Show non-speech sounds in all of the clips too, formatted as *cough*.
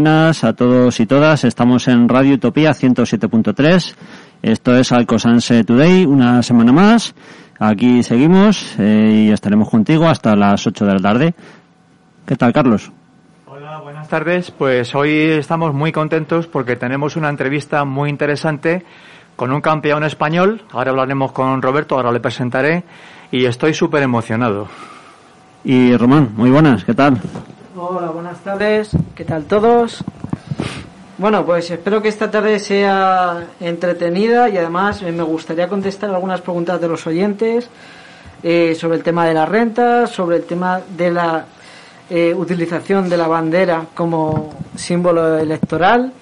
buenas a todos y todas. Estamos en Radio Utopía 107.3. Esto es Alcosanse Today, una semana más. Aquí seguimos eh, y estaremos contigo hasta las 8 de la tarde. ¿Qué tal, Carlos? Hola, buenas tardes. Pues hoy estamos muy contentos porque tenemos una entrevista muy interesante con un campeón español. Ahora hablaremos con Roberto, ahora le presentaré y estoy súper emocionado. Y Román, muy buenas, ¿qué tal? Hola, buenas tardes. ¿Qué tal todos? Bueno, pues espero que esta tarde sea entretenida y además eh, me gustaría contestar algunas preguntas de los oyentes eh, sobre el tema de la renta, sobre el tema de la eh, utilización de la bandera como símbolo electoral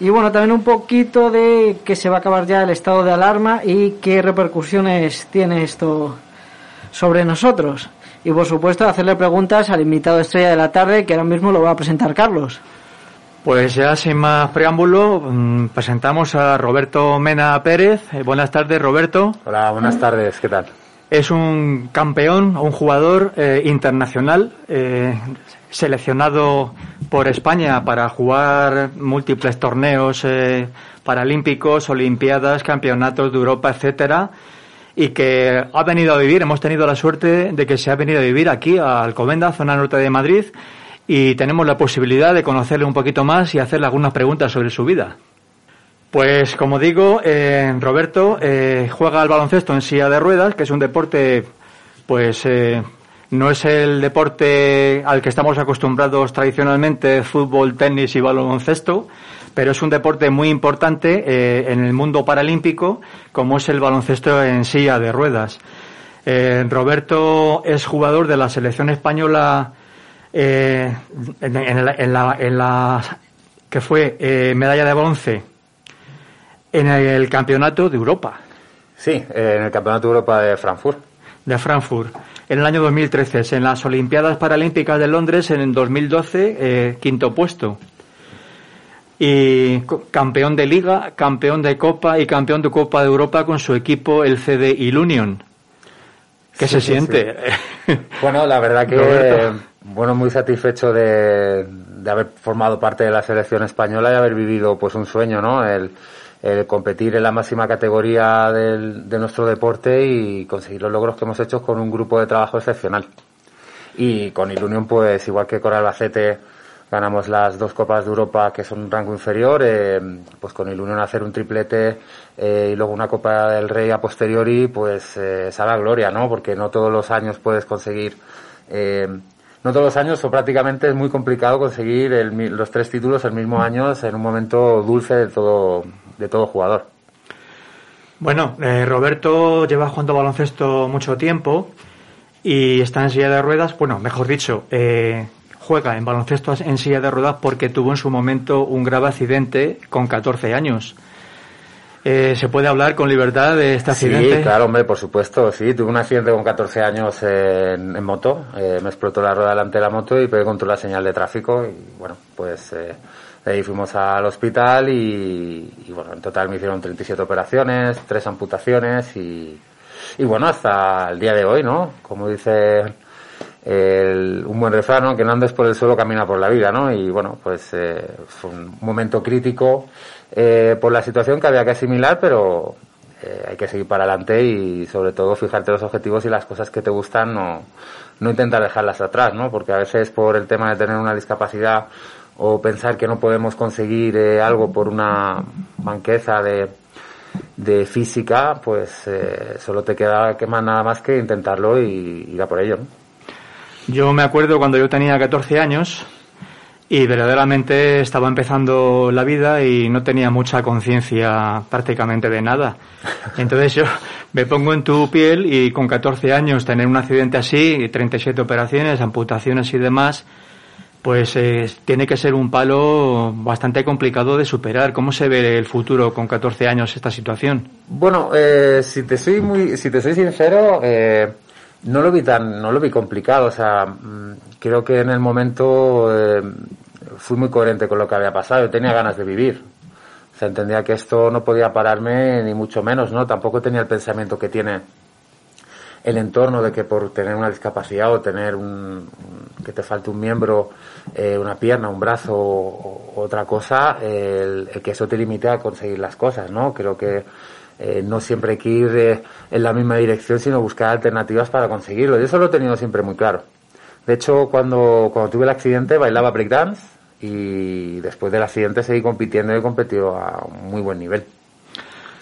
y bueno, también un poquito de que se va a acabar ya el estado de alarma y qué repercusiones tiene esto sobre nosotros. Y por supuesto hacerle preguntas al invitado estrella de la tarde que ahora mismo lo va a presentar Carlos. Pues ya sin más preámbulo, mm, presentamos a Roberto Mena Pérez. Eh, buenas tardes, Roberto. Hola, buenas tardes, ¿qué tal? Es un campeón, un jugador eh, internacional, eh, seleccionado por España para jugar múltiples torneos eh, paralímpicos, olimpiadas, campeonatos de Europa, etcétera, y que ha venido a vivir, hemos tenido la suerte de que se ha venido a vivir aquí a Alcobendas, zona norte de Madrid, y tenemos la posibilidad de conocerle un poquito más y hacerle algunas preguntas sobre su vida. Pues como digo, eh, Roberto eh, juega al baloncesto en silla de ruedas, que es un deporte, pues eh, no es el deporte al que estamos acostumbrados tradicionalmente, fútbol, tenis y baloncesto, pero es un deporte muy importante eh, en el mundo paralímpico, como es el baloncesto en silla de ruedas. Eh, Roberto es jugador de la selección española eh, en, en la, en la- en la- que fue eh, medalla de bronce en el campeonato de Europa Sí, en el Campeonato de Europa de Frankfurt. de Frankfurt. en el año 2013. En las Olimpiadas Paralímpicas de Londres en el 2012, eh, quinto puesto. Y campeón de Liga, campeón de Copa y campeón de Copa de Europa con su equipo, el CD Ilunion. ¿Qué se siente? *laughs* Bueno, la verdad que, bueno, muy satisfecho de, de haber formado parte de la selección española y haber vivido pues un sueño, ¿no? El, el competir en la máxima categoría del, de nuestro deporte y conseguir los logros que hemos hecho con un grupo de trabajo excepcional. Y con Ilunion, pues igual que con Albacete, ganamos las dos Copas de Europa que son un rango inferior, eh, pues con Ilunion hacer un triplete eh, y luego una Copa del Rey a posteriori, pues eh, la gloria, ¿no? Porque no todos los años puedes conseguir eh, no todos los años o prácticamente es muy complicado conseguir el, los tres títulos el mismo año en un momento dulce de todo, de todo jugador. Bueno, eh, Roberto lleva jugando baloncesto mucho tiempo y está en silla de ruedas, bueno, mejor dicho, eh, juega en baloncesto en silla de ruedas porque tuvo en su momento un grave accidente con 14 años. Eh, ¿Se puede hablar con libertad de este accidente? Sí, claro, hombre, por supuesto, sí. Tuve un accidente con 14 años en, en moto. Eh, me explotó la rueda delante de la moto y pegué contra la señal de tráfico. Y bueno, pues eh, ahí fuimos al hospital y, y, bueno, en total me hicieron 37 operaciones, tres amputaciones y, y bueno, hasta el día de hoy, ¿no? Como dice el, un buen refrán. Que no andes por el suelo, camina por la vida, ¿no? Y bueno, pues eh, fue un momento crítico eh, por la situación que había que asimilar, pero eh, hay que seguir para adelante y sobre todo fijarte los objetivos y las cosas que te gustan, no, no intentar dejarlas atrás, ¿no? Porque a veces por el tema de tener una discapacidad o pensar que no podemos conseguir eh, algo por una banqueza de, de física, pues eh, solo te queda que más nada más que intentarlo y ir a por ello. ¿no? Yo me acuerdo cuando yo tenía 14 años y verdaderamente estaba empezando la vida y no tenía mucha conciencia prácticamente de nada. Entonces yo *laughs* me pongo en tu piel y con 14 años tener un accidente así, 37 operaciones, amputaciones y demás, pues eh, tiene que ser un palo bastante complicado de superar. ¿Cómo se ve el futuro con 14 años esta situación? Bueno, eh, si te soy muy, si te soy sincero, eh, no lo vi tan, no lo vi complicado. O sea, mm, creo que en el momento eh, fui muy coherente con lo que había pasado. Yo tenía ganas de vivir. O sea, entendía que esto no podía pararme ni mucho menos, ¿no? Tampoco tenía el pensamiento que tiene el entorno de que por tener una discapacidad o tener un, que te falte un miembro, eh, una pierna, un brazo o, otra cosa, el, que eso te limite a conseguir las cosas, ¿no? Creo que eh, no siempre hay que ir eh, en la misma dirección, sino buscar alternativas para conseguirlo. Y eso lo he tenido siempre muy claro. De hecho, cuando, cuando tuve el accidente bailaba breakdance y después del accidente seguí compitiendo y he competido a un muy buen nivel.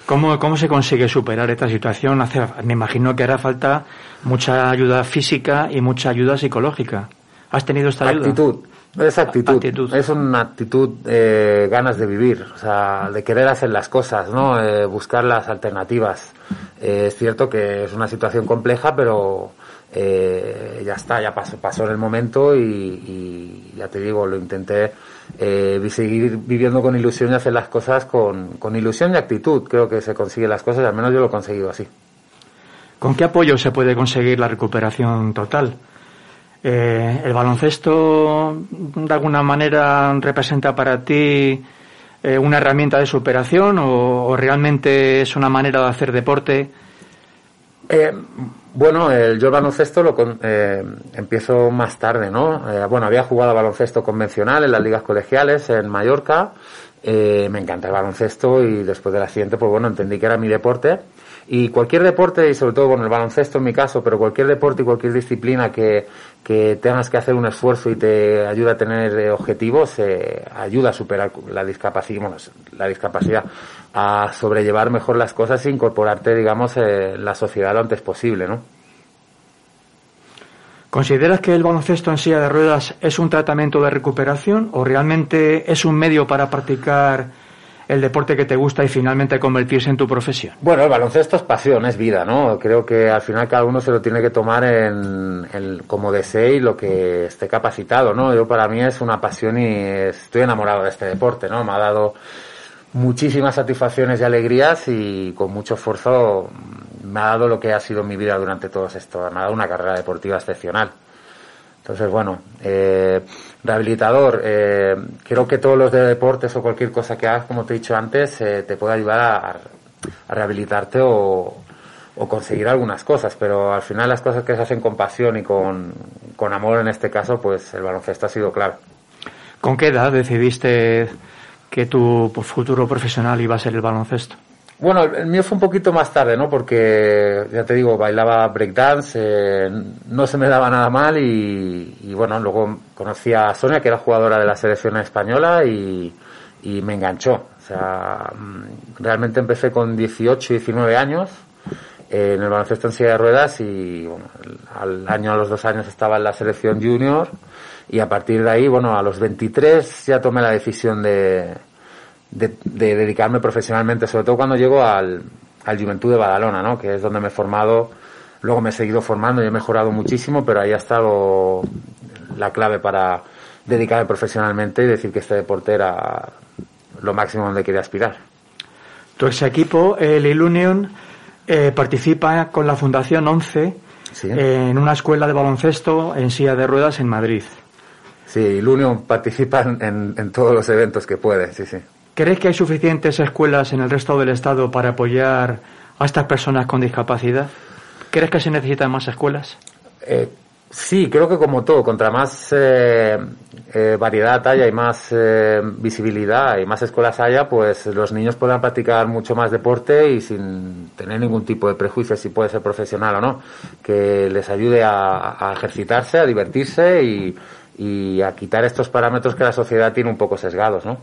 ¿Cómo, ¿Cómo se consigue superar esta situación? Hace, me imagino que hará falta mucha ayuda física y mucha ayuda psicológica. ¿Has tenido esta ayuda? Actitud. Es actitud. actitud. Es una actitud, eh, ganas de vivir, o sea, de querer hacer las cosas, ¿no? Eh, buscar las alternativas. Eh, es cierto que es una situación compleja, pero eh, ya está, ya pasó, pasó en el momento y, y ya te digo, lo intenté eh, seguir viviendo con ilusión y hacer las cosas con, con ilusión y actitud. Creo que se consiguen las cosas, al menos yo lo he conseguido así. ¿Con qué apoyo se puede conseguir la recuperación total? Eh, ¿El baloncesto de alguna manera representa para ti eh, una herramienta de superación o, realmente es una manera de hacer deporte? Eh, bueno, el, yo el baloncesto lo eh, empiezo más tarde, ¿no? Bueno, había jugado baloncesto convencional en las ligas colegiales en Mallorca. Me encanta el baloncesto y después del accidente, pues bueno, entendí que era mi deporte. Y cualquier deporte, y sobre todo, bueno, el baloncesto en mi caso, pero cualquier deporte y cualquier disciplina que, que tengas que hacer un esfuerzo y te ayuda a tener eh, objetivos, eh, ayuda a superar la discapacidad, bueno, la discapacidad, a sobrellevar mejor las cosas e incorporarte, digamos, eh, la sociedad lo antes posible, ¿no? ¿Consideras que el baloncesto en silla de ruedas es un tratamiento de recuperación o realmente es un medio para practicar el deporte que te gusta y finalmente convertirse en tu profesión? Bueno, el baloncesto es pasión, es vida, ¿no? Creo que al final cada uno se lo tiene que tomar en, en como desee y lo que esté capacitado, ¿no? Yo para mí es una pasión y estoy enamorado de este deporte, ¿no? Me ha dado muchísimas satisfacciones y alegrías y con mucho esfuerzo me ha dado lo que ha sido mi vida durante todos estos, me ha dado una carrera deportiva excepcional. Entonces, bueno, eh, rehabilitador, eh, creo que todos los de deportes o cualquier cosa que hagas, como te he dicho antes, eh, te puede ayudar a, rehabilitarte o, o, conseguir algunas cosas, pero al final las cosas que se hacen con pasión y con, con amor en este caso, pues el baloncesto ha sido claro. ¿Con qué edad decidiste que tu futuro profesional iba a ser el baloncesto? Bueno, el mío fue un poquito más tarde, ¿no? Porque, ya te digo, bailaba breakdance, eh, no se me daba nada mal y, bueno, luego conocí a Sonia, que era jugadora de la selección española y, y me enganchó. O sea, mm, realmente empecé con 18, 19 años eh, en el baloncesto en silla de ruedas y bueno, al año, a los dos años estaba en la selección junior y a partir de ahí, bueno, a los 23 ya tomé la decisión de, de, dedicarme profesionalmente, sobre todo cuando llego al, al Juventud de Badalona, ¿no? que es donde me he formado, luego me he seguido formando y he mejorado muchísimo, pero ahí ha estado la clave para dedicarme profesionalmente y decir que este deporte era lo máximo donde quería aspirar. Tu ex equipo, el Ilunion, eh, participa con la Fundación 11 en una escuela de baloncesto en silla de ruedas en Madrid. Sí, Ilunion participa en, en todos los eventos que puede, sí, sí. ¿Crees que hay suficientes escuelas en el resto del Estado para apoyar a estas personas con discapacidad? ¿Crees que se necesitan más escuelas? Eh, sí, creo que como todo, contra más eh, eh, variedad haya y más visibilidad y más escuelas haya, pues los niños podrán practicar mucho más deporte y sin tener ningún tipo de prejuicio si puede ser profesional o no. Que les ayude a, ejercitarse, a divertirse y a quitar estos parámetros que la sociedad tiene un poco sesgados, ¿no?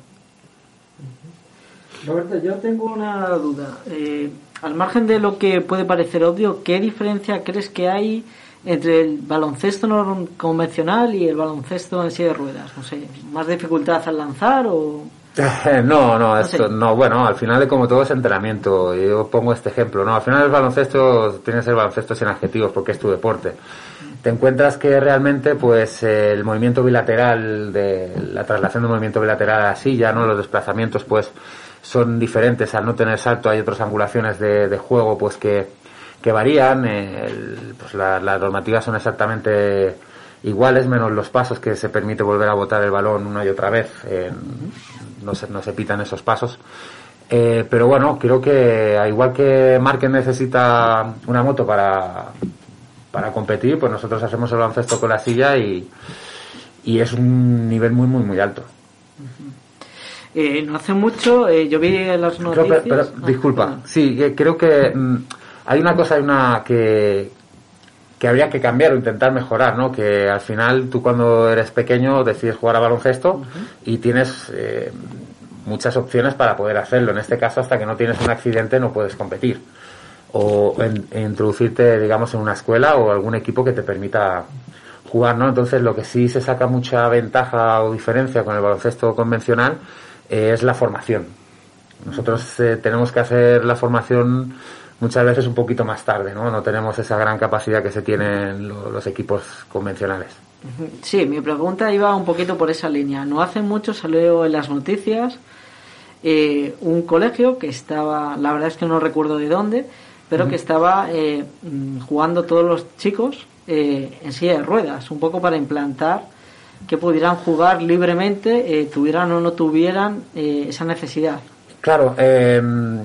Roberto, yo tengo una duda. Eh, al margen de lo que puede parecer obvio, ¿qué diferencia crees que hay entre el baloncesto no convencional y el baloncesto en silla de ruedas? No sé, ¿más dificultad al lanzar o...? *laughs* no, no, esto, no, bueno, al final como todo es entrenamiento. Yo pongo este ejemplo, ¿no? Al final el baloncesto tiene que ser baloncesto sin adjetivos porque es tu deporte. Te encuentras que realmente, pues, el movimiento bilateral de la traslación de movimiento bilateral a la silla, ¿no? Los desplazamientos, pues, son diferentes al no tener salto. Hay otras angulaciones de, juego pues que, que varían. pues las normativas son exactamente iguales, menos los pasos que se permite volver a botar el balón una y otra vez. no, se, no se pitan esos pasos. Eh, pero bueno, creo que igual que Marquez necesita una moto para, para competir, pues nosotros hacemos el baloncesto con la silla y, y es un nivel muy, muy, muy alto. Eh, no hace mucho, eh, yo vi las noticias. pero, ah, disculpa, sí, creo que mm, hay una cosa, hay una que, que habría que cambiar o intentar mejorar, ¿no? Que al final tú cuando eres pequeño decides jugar a baloncesto y tienes eh, muchas opciones para poder hacerlo. En este caso, hasta que no tienes un accidente no puedes competir. O introducirte, digamos, en una escuela o algún equipo que te permita jugar, ¿no? Entonces, lo que sí se saca mucha ventaja o diferencia con el baloncesto convencional eh, es la formación. Nosotros eh, tenemos que hacer la formación muchas veces un poquito más tarde, ¿no? No tenemos esa gran capacidad que se tienen los equipos convencionales. Sí, mi pregunta iba un poquito por esa línea. No hace mucho salió en las noticias eh, un colegio que estaba, la verdad es que no recuerdo de dónde, pero que estaba mm, jugando todos los chicos en silla de ruedas, un poco para implantar que pudieran jugar libremente, eh, tuvieran o no tuvieran eh, esa necesidad. Claro, em,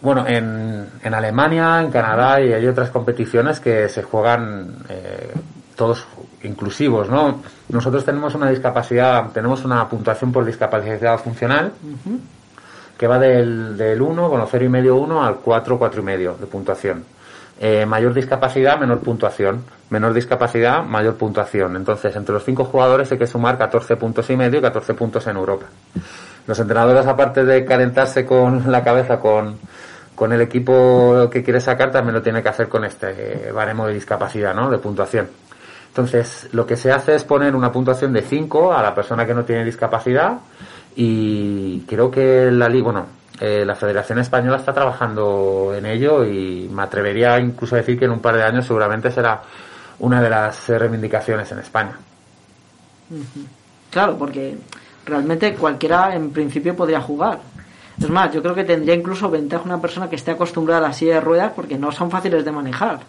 bueno, en, en, Alemania, en Canadá y hay otras competiciones que se juegan eh, todos inclusivos, ¿no? Nosotros tenemos una discapacidad, tenemos una puntuación por discapacidad funcional que va del, del 1, bueno, 0,5, y medio 1 al 4, 4 y medio de puntuación. Eh, mayor discapacidad, menor puntuación. Menor discapacidad, mayor puntuación. Entonces, entre los cinco jugadores hay que sumar 14 puntos y medio y 14 puntos en Europa. Los entrenadores, aparte de calentarse con la cabeza con, con el equipo que quiere sacar, también lo tiene que hacer con este baremo de discapacidad, ¿no? De puntuación. Entonces, lo que se hace es poner una puntuación de 5 a la persona que no tiene discapacidad y creo que la liga, bueno, eh, la Federación Española está trabajando en ello y me atrevería incluso a decir que en un par de años seguramente será una de las reivindicaciones en España. Claro, porque realmente cualquiera en principio podría jugar. Es más, yo creo que tendría incluso ventaja una persona que esté acostumbrada a la silla de ruedas porque no son fáciles de manejar.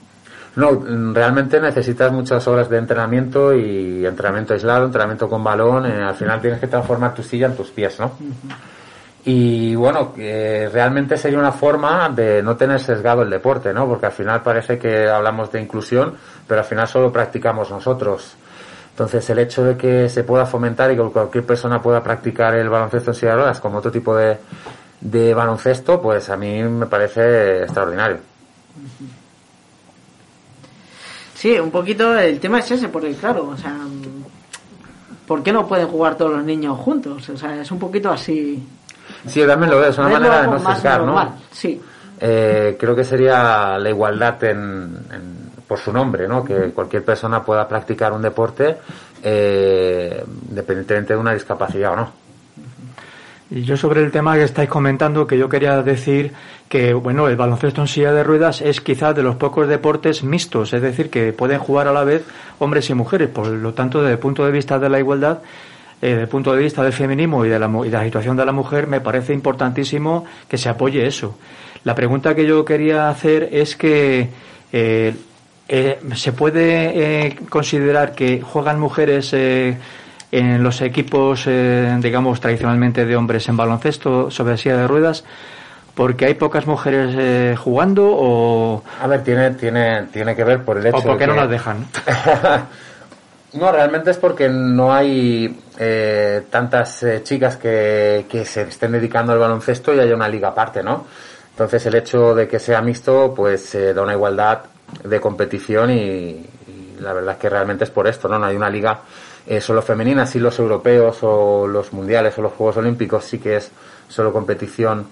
No, realmente necesitas muchas horas de entrenamiento y entrenamiento aislado, entrenamiento con balón. Eh, al final tienes que transformar tu silla en tus pies, ¿no? Y bueno, realmente sería una forma de no tener sesgado el deporte, ¿no? Porque al final parece que hablamos de inclusión, pero al final solo practicamos nosotros. Entonces, el hecho de que se pueda fomentar y que cualquier persona pueda practicar el baloncesto en silla de ruedas como otro tipo de, de baloncesto, pues a mí me parece extraordinario. Sí, un poquito el tema es ese, porque claro, o sea, ¿por qué no pueden jugar todos los niños juntos? O sea, es un poquito así. Sí, también lo veo, es una manera de no cesar, ¿no? Sí. Eh, creo que sería la igualdad en, por su nombre, ¿no? Que cualquier persona pueda practicar un deporte eh, independientemente de una discapacidad o no. Y yo sobre el tema que estáis comentando, que yo quería decir que, bueno, el baloncesto en silla de ruedas es quizás de los pocos deportes mixtos, es decir, que pueden jugar a la vez hombres y mujeres. Por lo tanto, desde el punto de vista de la igualdad, eh, desde el punto de vista del feminismo y de, la, y de la situación de la mujer, me parece importantísimo que se apoye eso. La pregunta que yo quería hacer es que eh, eh, se puede considerar que juegan mujeres en los equipos, eh, digamos, tradicionalmente de hombres en baloncesto sobre silla de ruedas, porque hay pocas mujeres eh, jugando o... A ver, tiene, tiene, tiene que ver por el hecho... O porque no las dejan. *laughs* no, realmente es porque no hay eh, tantas chicas que, que se estén dedicando al baloncesto y hay una liga aparte, ¿no? Entonces el hecho de que sea mixto, pues da una igualdad de competición y, y, la verdad es que realmente es por esto, ¿no? No hay una liga eh, solo femeninas y los europeos o los mundiales o los Juegos Olímpicos sí que es solo competición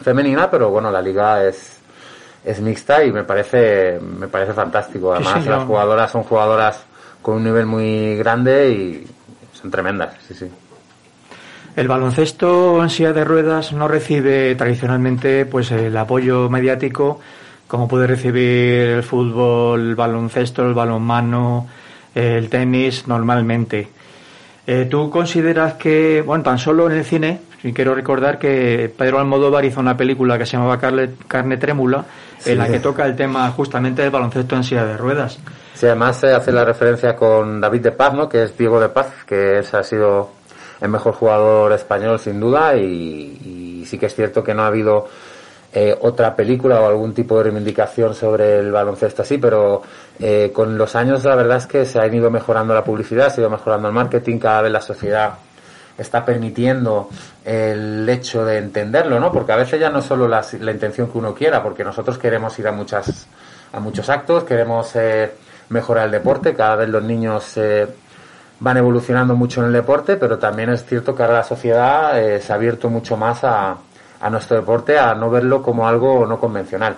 femenina, pero bueno, la liga es, es mixta y me parece, me parece fantástico. Además, las jugadoras son jugadoras con un nivel muy grande y son tremendas, sí, sí. El baloncesto en silla de ruedas no recibe tradicionalmente pues el apoyo mediático como puede recibir el fútbol, el baloncesto, el balonmano, el tenis normalmente. Eh, ¿Tú consideras que, bueno, tan solo en el cine, y quiero recordar que Pedro Almodóvar hizo una película que se llamaba Carne, Carne Trémula, en la que toca el tema justamente del baloncesto en silla de ruedas. Sí, además se hace la referencia con David de Paz, ¿no? que es Diego de Paz, que es, ha sido el mejor jugador español sin duda, y, y sí que es cierto que no ha habido eh, otra película o algún tipo de reivindicación sobre el baloncesto así, pero eh, con los años la verdad es que se ha ido mejorando la publicidad, se ha ido mejorando el marketing, cada vez la sociedad está permitiendo el hecho de entenderlo, ¿no? Porque a veces ya no es solo la, intención que uno quiera, porque nosotros queremos ir a muchas a muchos actos, queremos eh, mejorar el deporte, cada vez los niños van evolucionando mucho en el deporte, pero también es cierto que ahora la sociedad se ha abierto mucho más a, a nuestro deporte a no verlo como algo no convencional.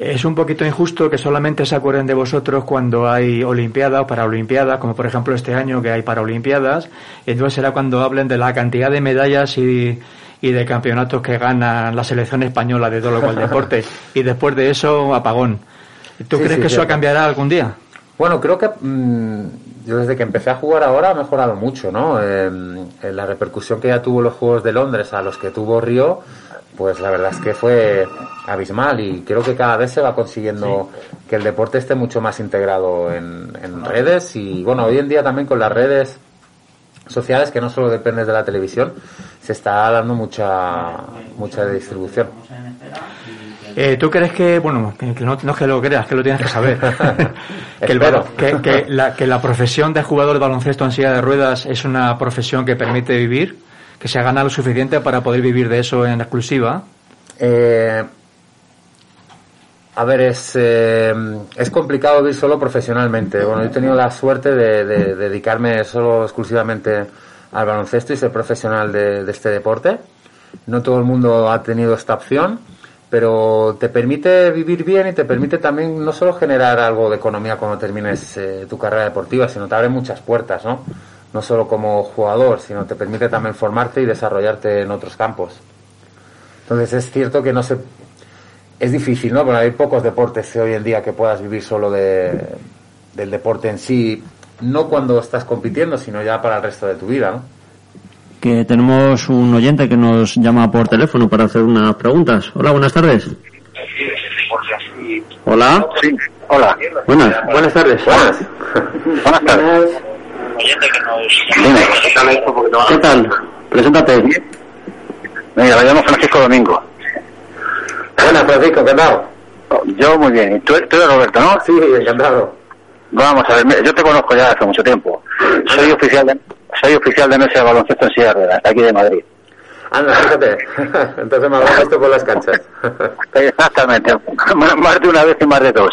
Es un poquito injusto que solamente se acuerden de vosotros cuando hay Olimpiadas o Paralimpiadas, como por ejemplo este año que hay Paralimpiadas. Entonces será cuando hablen de la cantidad de medallas y, y de campeonatos que gana la selección española de todo lo cual deporte. *laughs* Y después de eso, apagón. ¿Tú crees que eso cambiará algún día? Bueno, creo que mm, yo desde que empecé a jugar ahora ha mejorado mucho, ¿no? en la repercusión que ya tuvo los Juegos de Londres a los que tuvo Río, pues la verdad es que fue abismal y creo que cada vez se va consiguiendo que el deporte esté mucho más integrado en, redes y bueno, hoy en día también con las redes sociales que no solo dependen de la televisión, se está dando mucha mucha distribución. Eh, ¿Tú crees que, bueno, que, no, es que lo creas, que lo tienes que saber, *laughs* que, el, que, que, la, que la profesión de jugador de baloncesto en silla de ruedas es una profesión que permite vivir, que se gana lo suficiente para poder vivir de eso en exclusiva? Eh, a ver, es, eh, es complicado vivir solo profesionalmente. Bueno, yo he tenido la suerte de, dedicarme solo exclusivamente al baloncesto y ser profesional de, de este deporte. No todo el mundo ha tenido esta opción pero te permite vivir bien y te permite también no solo generar algo de economía cuando termines eh, tu carrera deportiva, sino te abre muchas puertas, ¿no? No solo como jugador, sino te permite también formarte y desarrollarte en otros campos. Entonces es cierto que no se... Es difícil, ¿no? Porque hay pocos deportes hoy en día que puedas vivir solo de, del deporte en sí, no cuando estás compitiendo, sino ya para el resto de tu vida, ¿no? que tenemos un oyente que nos llama por teléfono para hacer unas preguntas. Hola, buenas tardes. Hola. Sí, hola. Buenas. Buenas tardes. Buenas. Buenas tardes. Dime. ¿Qué tal? Preséntate. Mira, me llamo Francisco Domingo. Buenas, Francisco, encantado. Yo muy bien. ¿Y tú, tú eres Roberto, no? Sí, encantado. Vamos a ver, yo te conozco ya hace mucho tiempo. Soy oficial de, soy oficial de mesa de baloncesto en de ruedas, aquí de Madrid. Anda, fíjate. *laughs* Entonces me habrás visto por las canchas. Exactamente. *laughs* Más de una vez y más de dos.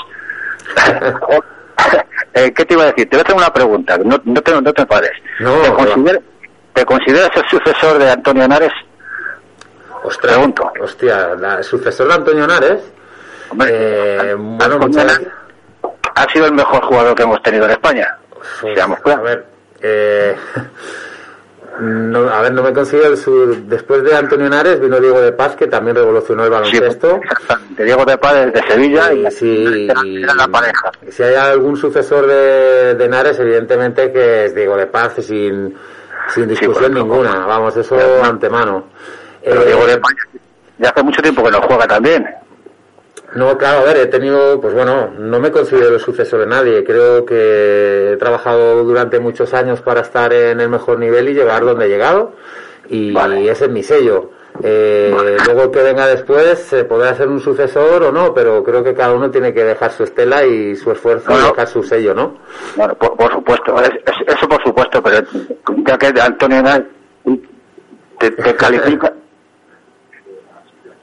*laughs* Eh, ¿Qué te iba a decir? Te voy a hacer una pregunta. No, no, te, no te enfades. No, ¿Te, que va. consider- ¿Te consideras el sucesor de Antonio Henares? Ostras, Pregunto. hostia, la, el sucesor de Antonio Nares. Hombre, Eh, bueno, Antonio ha sido el mejor jugador que hemos tenido en España. Seamos A claros. ver, eh, no, a ver, no me considero el su- después de Antonio Nares vino Diego de Paz que también revolucionó el Sí, baloncesto. exactamente. Diego de Paz de Sevilla y, Y sí, era, era la pareja. si hay algún sucesor de, de Nares, evidentemente que es Diego de Paz sin, sin discusión ninguna. Vamos, eso antemano. Pero Eh, Diego de Paz ya hace mucho tiempo que no juega también. No, claro, a ver, he tenido, pues bueno, no me considero el sucesor de nadie. Creo que he trabajado durante muchos años para estar en el mejor nivel y llegar donde he llegado. Y Vale. ese es mi sello. Eh, Luego que venga después se podrá ser un sucesor o no, pero creo que cada uno tiene que dejar su estela y su esfuerzo y dejar su sello, ¿no? Bueno, por, por supuesto, es- es- eso por supuesto, pero ya que Antonio te *laughs* califica,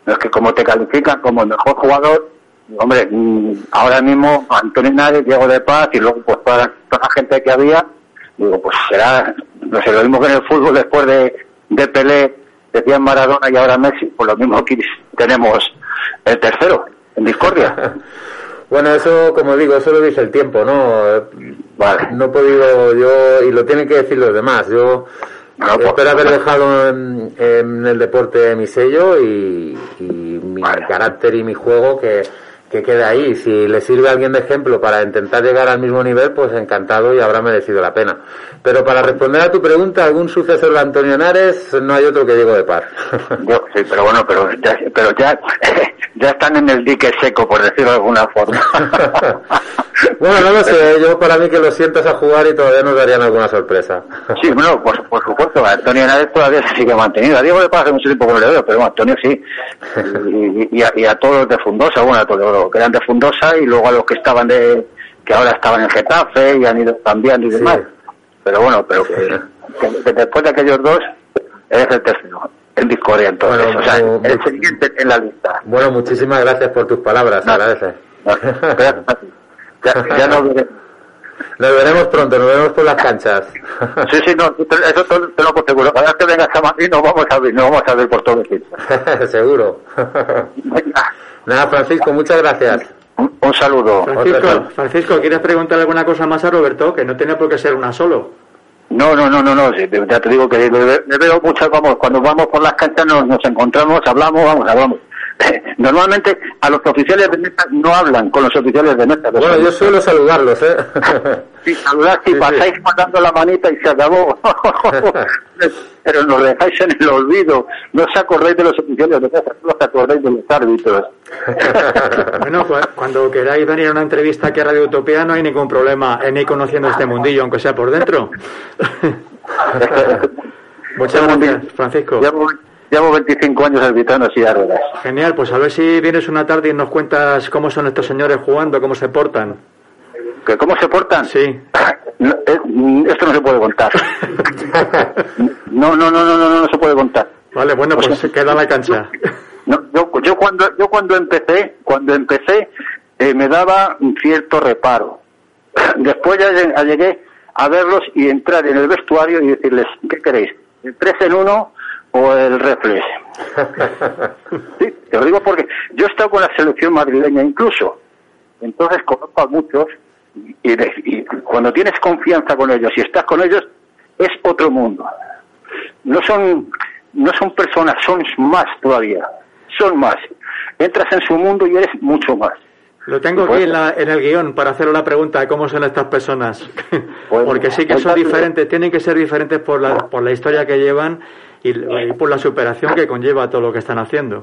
es que como te califican como el mejor jugador, hombre, mm, ahora mismo Antonio Henares, Diego de Paz y luego pues toda la, toda la gente que había, digo, pues será, no sé, lo mismo que en el fútbol después de, de Pelé, decían Maradona y ahora Messi, pues lo mismo aquí tenemos el tercero, en discordia. *laughs* Bueno, eso, como digo, eso lo dice el tiempo, ¿no? Vale. No he podido yo, y lo tienen que decir los demás, yo Espero haber dejado en, en el deporte mi sello y, y mi Vale. carácter y mi juego que, que quede ahí. Si le sirve a alguien de ejemplo para intentar llegar al mismo nivel, pues encantado y habrá merecido la pena. Pero para responder a tu pregunta, ¿algún sucesor de Antonio Nares? No hay otro que Diego de. *laughs* Yo, sí, pero bueno, pero ya, pero ya, *laughs* ya están en el dique seco, por decirlo de alguna forma. *laughs* bueno, no lo sé, yo para mí que lo sientas a jugar y todavía nos darían alguna sorpresa. Sí, bueno, por, por supuesto, Antonio Henares todavía se sigue mantenido. A Diego Paz hace mucho tiempo que no le veo, pero bueno, Antonio sí. Y, y a, y a todos los de Fundosa, bueno, a todos los que eran de Fundosa y luego a los que estaban de, que ahora estaban en Getafe y han ido cambiando y Sí. demás. Pero bueno, pero que, que- que después de aquellos dos, eres el tercero, en discordia entonces. Bueno, o sea, el siguiente en la lista. Bueno, muchísimas gracias por tus palabras, No. agradece. No, gracias a. Ya, ya *laughs* no veré. Nos veremos pronto, nos veremos por las canchas. *laughs* Sí, sí, no, eso te, te lo aseguro. Cada vez que vengas a Madrid nos vamos a ver, nos vamos a ver por todo el sitio. *laughs* Seguro. Nada, Francisco, muchas gracias. un, un saludo. Francisco, Francisco, ¿quieres preguntarle alguna cosa más a Roberto? Que no tiene por qué ser una solo. No, no, no, no, no, ya te digo que le, le veo muchas, vamos, cuando vamos por las canchas nos, nos encontramos, hablamos, vamos, hablamos. *laughs* Normalmente a los oficiales de mesa no hablan con los oficiales de mesa. Bueno, yo suelo saludarlos, ¿eh? *laughs* Sí, saludad, Sí, si sí. pasáis mandando la manita y se acabó. *laughs* Pero nos dejáis en el olvido. No os acordáis de los oficiales de mesa, no os acordáis de los árbitros. Bueno, cu- cuando queráis venir a una entrevista aquí a Radio Utopía no hay ningún problema en ir conociendo este mundillo, aunque sea por dentro. Muchas gracias, Francisco. Llevo, llevo 25 años arbitrando así de ruedas. Genial, pues a ver si vienes una tarde y nos cuentas cómo son estos señores jugando, cómo se portan. ¿Que ¿Cómo se portan? Sí. *laughs* No, eh, esto no se puede contar. *laughs* No, no, no, no, no, no, no se puede contar. Vale, bueno, pues se queda la cancha. No, yo, yo cuando yo cuando empecé, cuando empecé eh, me daba un cierto reparo. *laughs* Después ya lleg- llegué a verlos y entrar en el vestuario y decirles, ¿qué queréis? ¿El 3 en 1 o el reflex? *laughs* Sí, te lo digo porque yo he estado con la selección madrileña incluso. Entonces conozco a muchos y, de- y cuando tienes confianza con ellos y estás con ellos es otro mundo. No son no son personas, son más todavía. Son más. Entras en su mundo y eres mucho más. Lo tengo aquí en, la, en, el guion para hacerle la pregunta de cómo son estas personas. *laughs* Porque sí que son diferentes, tienen que ser diferentes por la, por la historia que llevan y, por la superación que conlleva todo lo que están haciendo.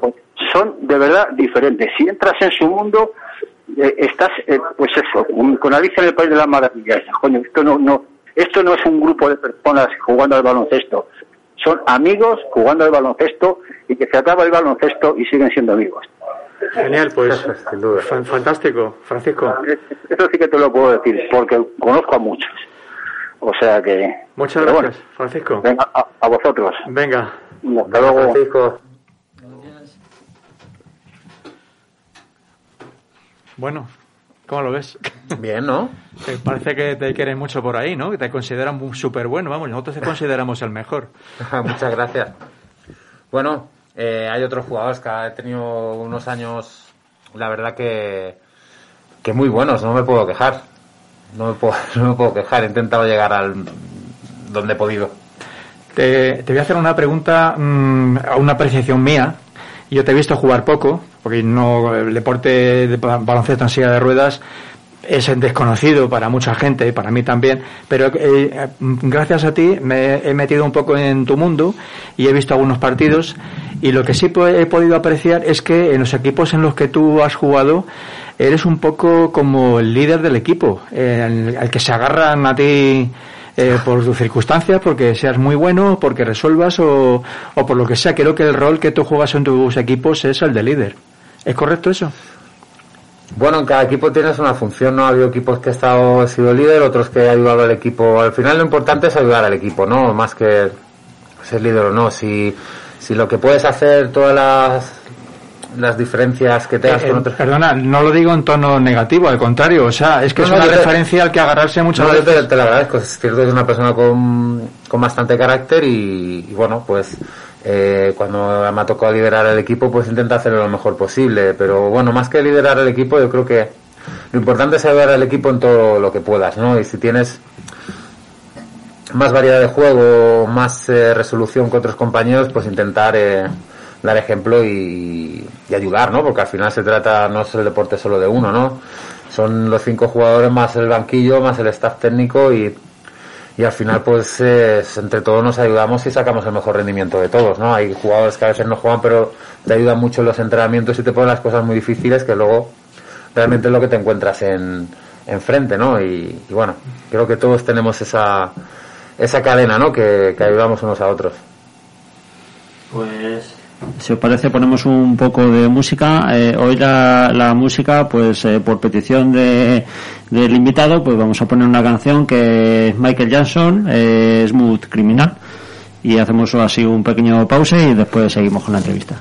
Son de verdad diferentes. Si entras en su mundo, eh, estás, eh, pues eso, con Alicia en el País de las Maravillas. Coño, esto no, no, esto no es un grupo de personas jugando al baloncesto. Son amigos jugando al baloncesto y que se acaba el baloncesto y siguen siendo amigos. Genial, pues fantástico, Francisco. Eso sí que te lo puedo decir, porque conozco a muchos. O sea que. Muchas gracias, Francisco. Venga, a, vosotros. Venga. Hasta luego. Francisco. Bueno, ¿cómo lo ves? Bien, ¿no? *laughs* parece que te quieren mucho por ahí, ¿no? Que te consideran súper bueno, vamos, nosotros te consideramos el mejor. *laughs* Muchas gracias. Bueno, eh, hay otros jugadores que han tenido unos años, la verdad que, que muy buenos, no me puedo quejar. No me puedo, *laughs* no me puedo quejar, he intentado llegar al donde he podido. Te, te voy a hacer una pregunta, mm, a una apreciación mía. Yo te he visto jugar poco, porque no el deporte de baloncesto en silla de ruedas es desconocido para mucha gente, para mí también, pero eh, gracias a ti me he metido un poco en tu mundo y he visto algunos partidos y lo que sí he podido apreciar es que en los equipos en los que tú has jugado eres un poco como el líder del equipo, eh, al que se agarran a ti eh, por tus circunstancias, porque seas muy bueno, porque resuelvas o, o por lo que sea. Creo que el rol que tú juegas en tus equipos es el de líder. ¿Es correcto eso? Bueno, en cada equipo tienes una función, ¿no? Ha habido equipos que he estado, he sido líder, otros que he ayudado al equipo. Al final lo importante es ayudar al equipo, ¿no? Más que ser líder o no. Si, si lo que puedes hacer, todas las, las diferencias que tengas eh, con otros. Perdona, no lo digo en tono negativo, al contrario, o sea, es que es una referencia al que agarrarse muchas no, veces. Te, te, lo agradezco, es cierto que es una persona con, con bastante carácter y, y bueno, pues eh, cuando me ha tocado liderar el equipo, pues intenta hacerlo lo mejor posible. Pero bueno, más que liderar el equipo, yo creo que lo importante es ayudar al equipo en todo lo que puedas, ¿no? Y si tienes más variedad de juego, más eh, resolución que otros compañeros, pues intentar eh, dar ejemplo y, ayudar, ¿no? Porque al final se trata, no es el deporte solo de uno, ¿no? Son los cinco jugadores más el banquillo, más el staff técnico y al final pues entre todos nos ayudamos y sacamos el mejor rendimiento de todos, ¿no? Hay jugadores que a veces no juegan pero te ayudan mucho en los entrenamientos y te ponen las cosas muy difíciles que luego realmente es lo que te encuentras en enfrente, ¿no? Y, bueno, creo que todos tenemos esa, esa cadena, ¿no? Que ayudamos unos a otros. Pues si os parece ponemos un poco de música. Eh, hoy la, música pues eh, por petición de, del invitado pues vamos a poner una canción que es Michael Jackson eh, Smooth Criminal. Y hacemos así un pequeño pause y después seguimos con la entrevista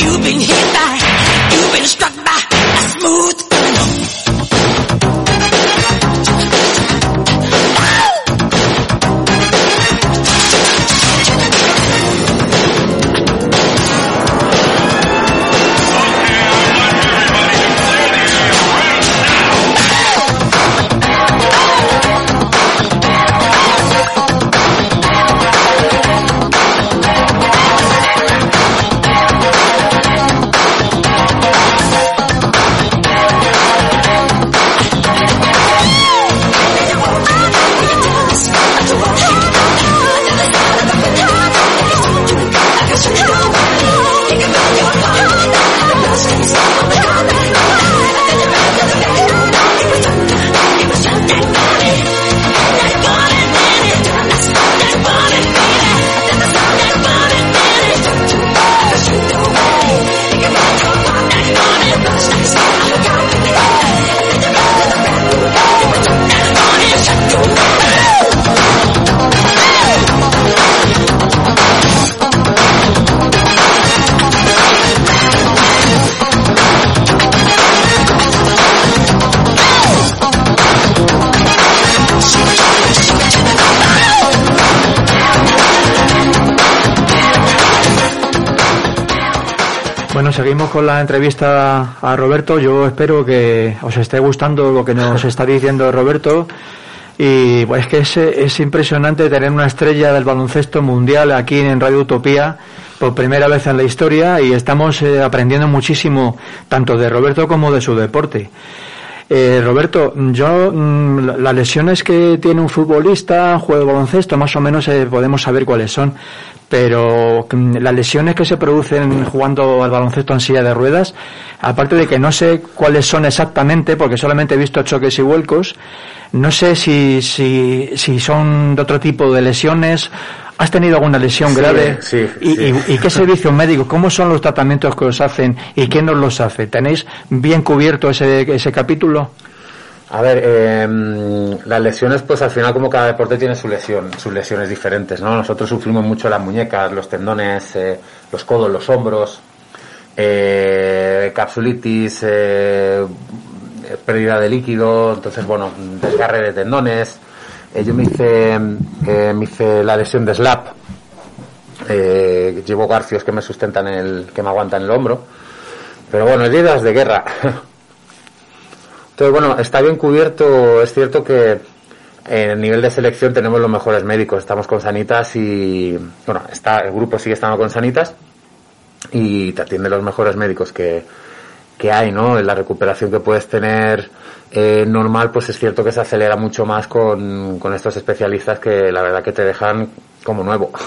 You've been hit by, you've been struck by a smooth seguimos con la entrevista a Roberto. Yo espero que os esté gustando lo que nos *laughs* está diciendo Roberto. Y pues, es que es, es impresionante tener una estrella del baloncesto mundial aquí en Radio Utopía por primera vez en la historia y estamos eh, aprendiendo muchísimo tanto de Roberto como de su deporte. Eh, Roberto, yo mm, las lesiones que tiene un futbolista, juego de baloncesto, más o menos eh, podemos saber cuáles son pero mm, las lesiones que se producen jugando al baloncesto en silla de ruedas, aparte de que no sé cuáles son exactamente, porque solamente he visto choques y vuelcos, no sé si, si, si son de otro tipo de lesiones. ¿Has tenido alguna lesión grave? Sí, ¿Y, qué *laughs* servicio médico? ¿Cómo son los tratamientos que os hacen y quién os los hace? ¿Tenéis bien cubierto ese, ese capítulo? A ver, eh, las lesiones, pues al final como cada deporte tiene su lesión, sus lesiones diferentes, ¿no? Nosotros sufrimos mucho las muñecas, los tendones, eh, los codos, los hombros, eh, capsulitis, eh, pérdida de líquido, entonces bueno, desgarre de tendones. Eh, yo me hice, me hice la lesión de slap, llevo garfios que me sustentan el, que me aguantan el hombro, pero bueno, heridas de guerra. *laughs* Entonces, bueno, está bien cubierto. Es cierto que en el nivel de selección tenemos los mejores médicos. Estamos con Sanitas y, bueno, está, el grupo sigue estando con Sanitas y te atiende los mejores médicos que, que hay, ¿no? En la recuperación que puedes tener eh, normal, pues es cierto que se acelera mucho más con, con estos especialistas que la verdad que te dejan como nuevo. *laughs*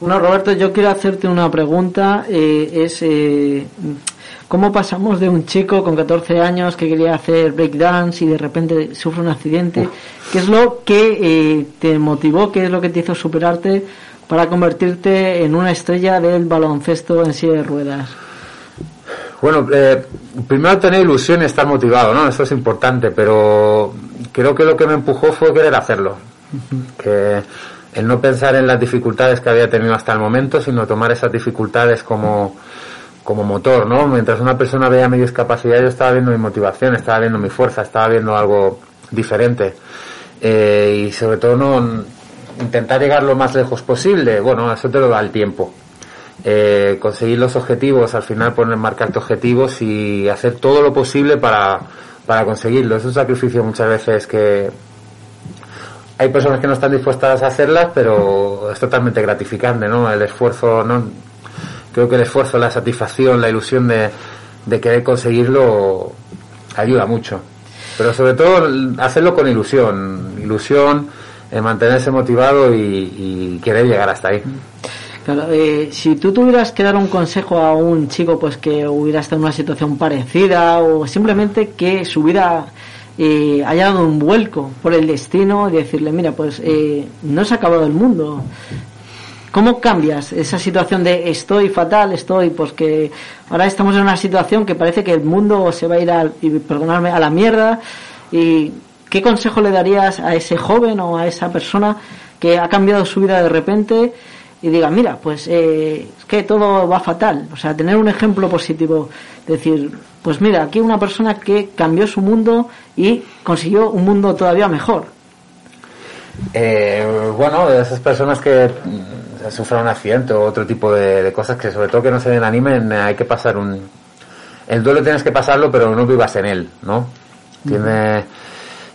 Bueno, Roberto, yo quiero hacerte una pregunta. Eh, es eh, ¿Cómo pasamos de un chico con 14 años que quería hacer breakdance y de repente sufre un accidente? ¿Qué es lo que eh, te motivó? ¿Qué es lo que te hizo superarte para convertirte en una estrella del baloncesto en silla de ruedas? Bueno, eh, primero tener ilusión y estar motivado, ¿no? Eso es importante, pero creo que lo que me empujó fue querer hacerlo. Que el no pensar en las dificultades que había tenido hasta el momento, sino tomar esas dificultades como como motor, ¿no? Mientras una persona veía mi discapacidad, yo estaba viendo mi motivación, estaba viendo mi fuerza, estaba viendo algo diferente. Eh, y sobre todo no intentar llegar lo más lejos posible, bueno, eso te lo da el tiempo. Eh, conseguir los objetivos, al final poner, marcarte objetivos y hacer todo lo posible para, para conseguirlo. Es un sacrificio muchas veces que hay personas que no están dispuestas a hacerlas, pero es totalmente gratificante, ¿no? El esfuerzo, ¿no? creo que el esfuerzo, la satisfacción, la ilusión de, de querer conseguirlo ayuda mucho. Pero sobre todo hacerlo con ilusión, ilusión, eh, mantenerse motivado y, querer llegar hasta ahí. Claro, eh, si tú tuvieras que dar un consejo a un chico pues que hubiera estado en una situación parecida o simplemente que su vida eh, haya dado un vuelco por el destino y decirle, mira, pues no se ha acabado el mundo, ¿Cómo cambias esa situación de estoy fatal, estoy, pues que ahora estamos en una situación que parece que el mundo se va a ir a, y perdonarme, a la mierda? ¿Y qué consejo le darías a ese joven o a esa persona que ha cambiado su vida de repente y diga, mira, pues eh, es que todo va fatal. O sea, tener un ejemplo positivo, decir, pues mira, aquí una persona que cambió su mundo y consiguió un mundo todavía mejor. Eh, bueno, esas personas que mm, sufren un accidente o otro tipo de, de, cosas que sobre todo que no se den anime, hay que pasar un... El duelo tienes que pasarlo, pero no vivas en él, ¿no? Tiene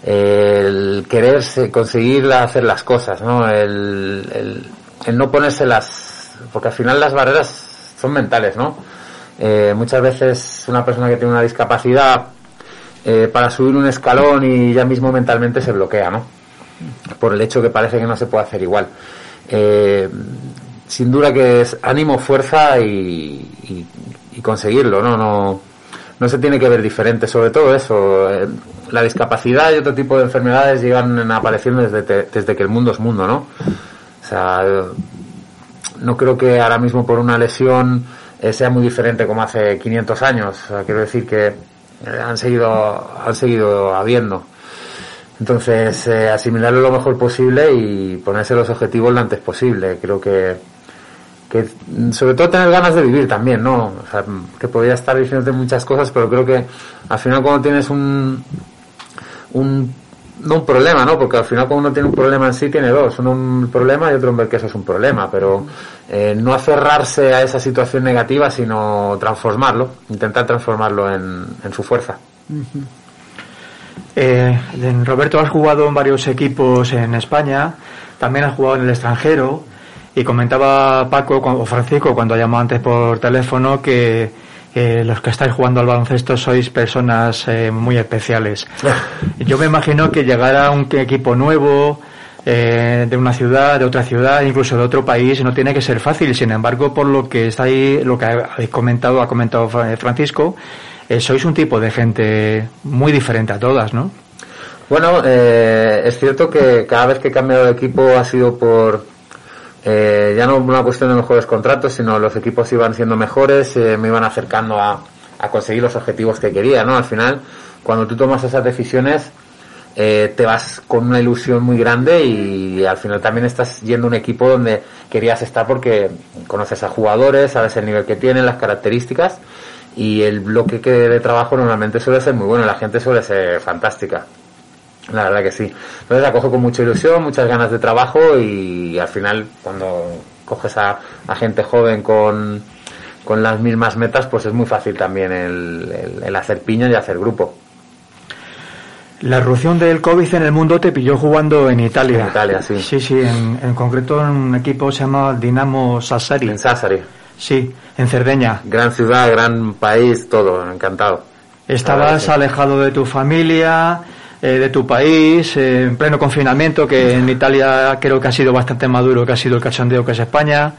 el querer conseguir hacer las cosas, ¿no? El, el, el, no ponerse las... Porque al final las barreras son mentales, ¿no? Eh, muchas veces una persona que tiene una discapacidad eh, para subir un escalón y ya mismo mentalmente se bloquea, ¿no? Por el hecho que parece que no se puede hacer igual. Eh, sin duda que es ánimo, fuerza y, conseguirlo, ¿no? No, no se tiene que ver diferente, sobre todo eso. Eh, la discapacidad y otro tipo de enfermedades llegan apareciendo desde, desde que el mundo es mundo, ¿no? O sea, no creo que ahora mismo por una lesión eh, sea muy diferente como hace 500 años. O sea, quiero decir que eh, han seguido, han seguido habiendo. Entonces, eh, asimilarlo lo mejor posible y ponerse los objetivos lo antes posible. Creo que, que sobre todo tener ganas de vivir también, ¿no? O sea, que podría estar diciéndote muchas cosas, pero creo que al final cuando tienes un, un, no un problema, ¿no? Porque al final cuando uno tiene un problema en sí tiene dos, uno un problema y otro un ver que eso es un problema, pero eh, no aferrarse a esa situación negativa, sino transformarlo, intentar transformarlo en, en su fuerza. Uh Roberto, has jugado en varios equipos en España, también has jugado en el extranjero, y comentaba Paco o Francisco cuando llamó antes por teléfono que eh, los que estáis jugando al baloncesto sois personas eh, muy especiales. Yo me imagino que llegar a un equipo nuevo, eh, de una ciudad, de otra ciudad, incluso de otro país, no tiene que ser fácil. Sin embargo, por lo que está ahí, lo que habéis comentado, ha comentado Francisco, eh, sois un tipo de gente muy diferente a todas, ¿no? Bueno, eh, es cierto que cada vez que he cambiado de equipo ha sido por eh, ya no una cuestión de mejores contratos, sino los equipos iban siendo mejores, eh, me iban acercando a, conseguir los objetivos que quería, ¿no? Al final, cuando tú tomas esas decisiones, eh, te vas con una ilusión muy grande y al final también estás yendo a un equipo donde querías estar porque conoces a jugadores, sabes el nivel que tienen, las características y el bloque que de trabajo normalmente suele ser muy bueno, la gente suele ser fantástica. La verdad que sí. Entonces la cojo con mucha ilusión, muchas ganas de trabajo y al final cuando coges a, a gente joven con, con las mismas metas, pues es muy fácil también el, el, el hacer piña y hacer grupo. La erupción del COVID en el mundo te pilló jugando en Italia. En Italia, sí. Sí, sí, en, en concreto en un equipo se llama Dinamo Sassari. En Sassari. Sí, en Cerdeña. Gran ciudad, gran país, todo, encantado. Estabas alejado de tu familia, eh, de tu país, eh, en pleno confinamiento, que en Italia creo que ha sido bastante maduro, que ha sido el cachondeo que es España.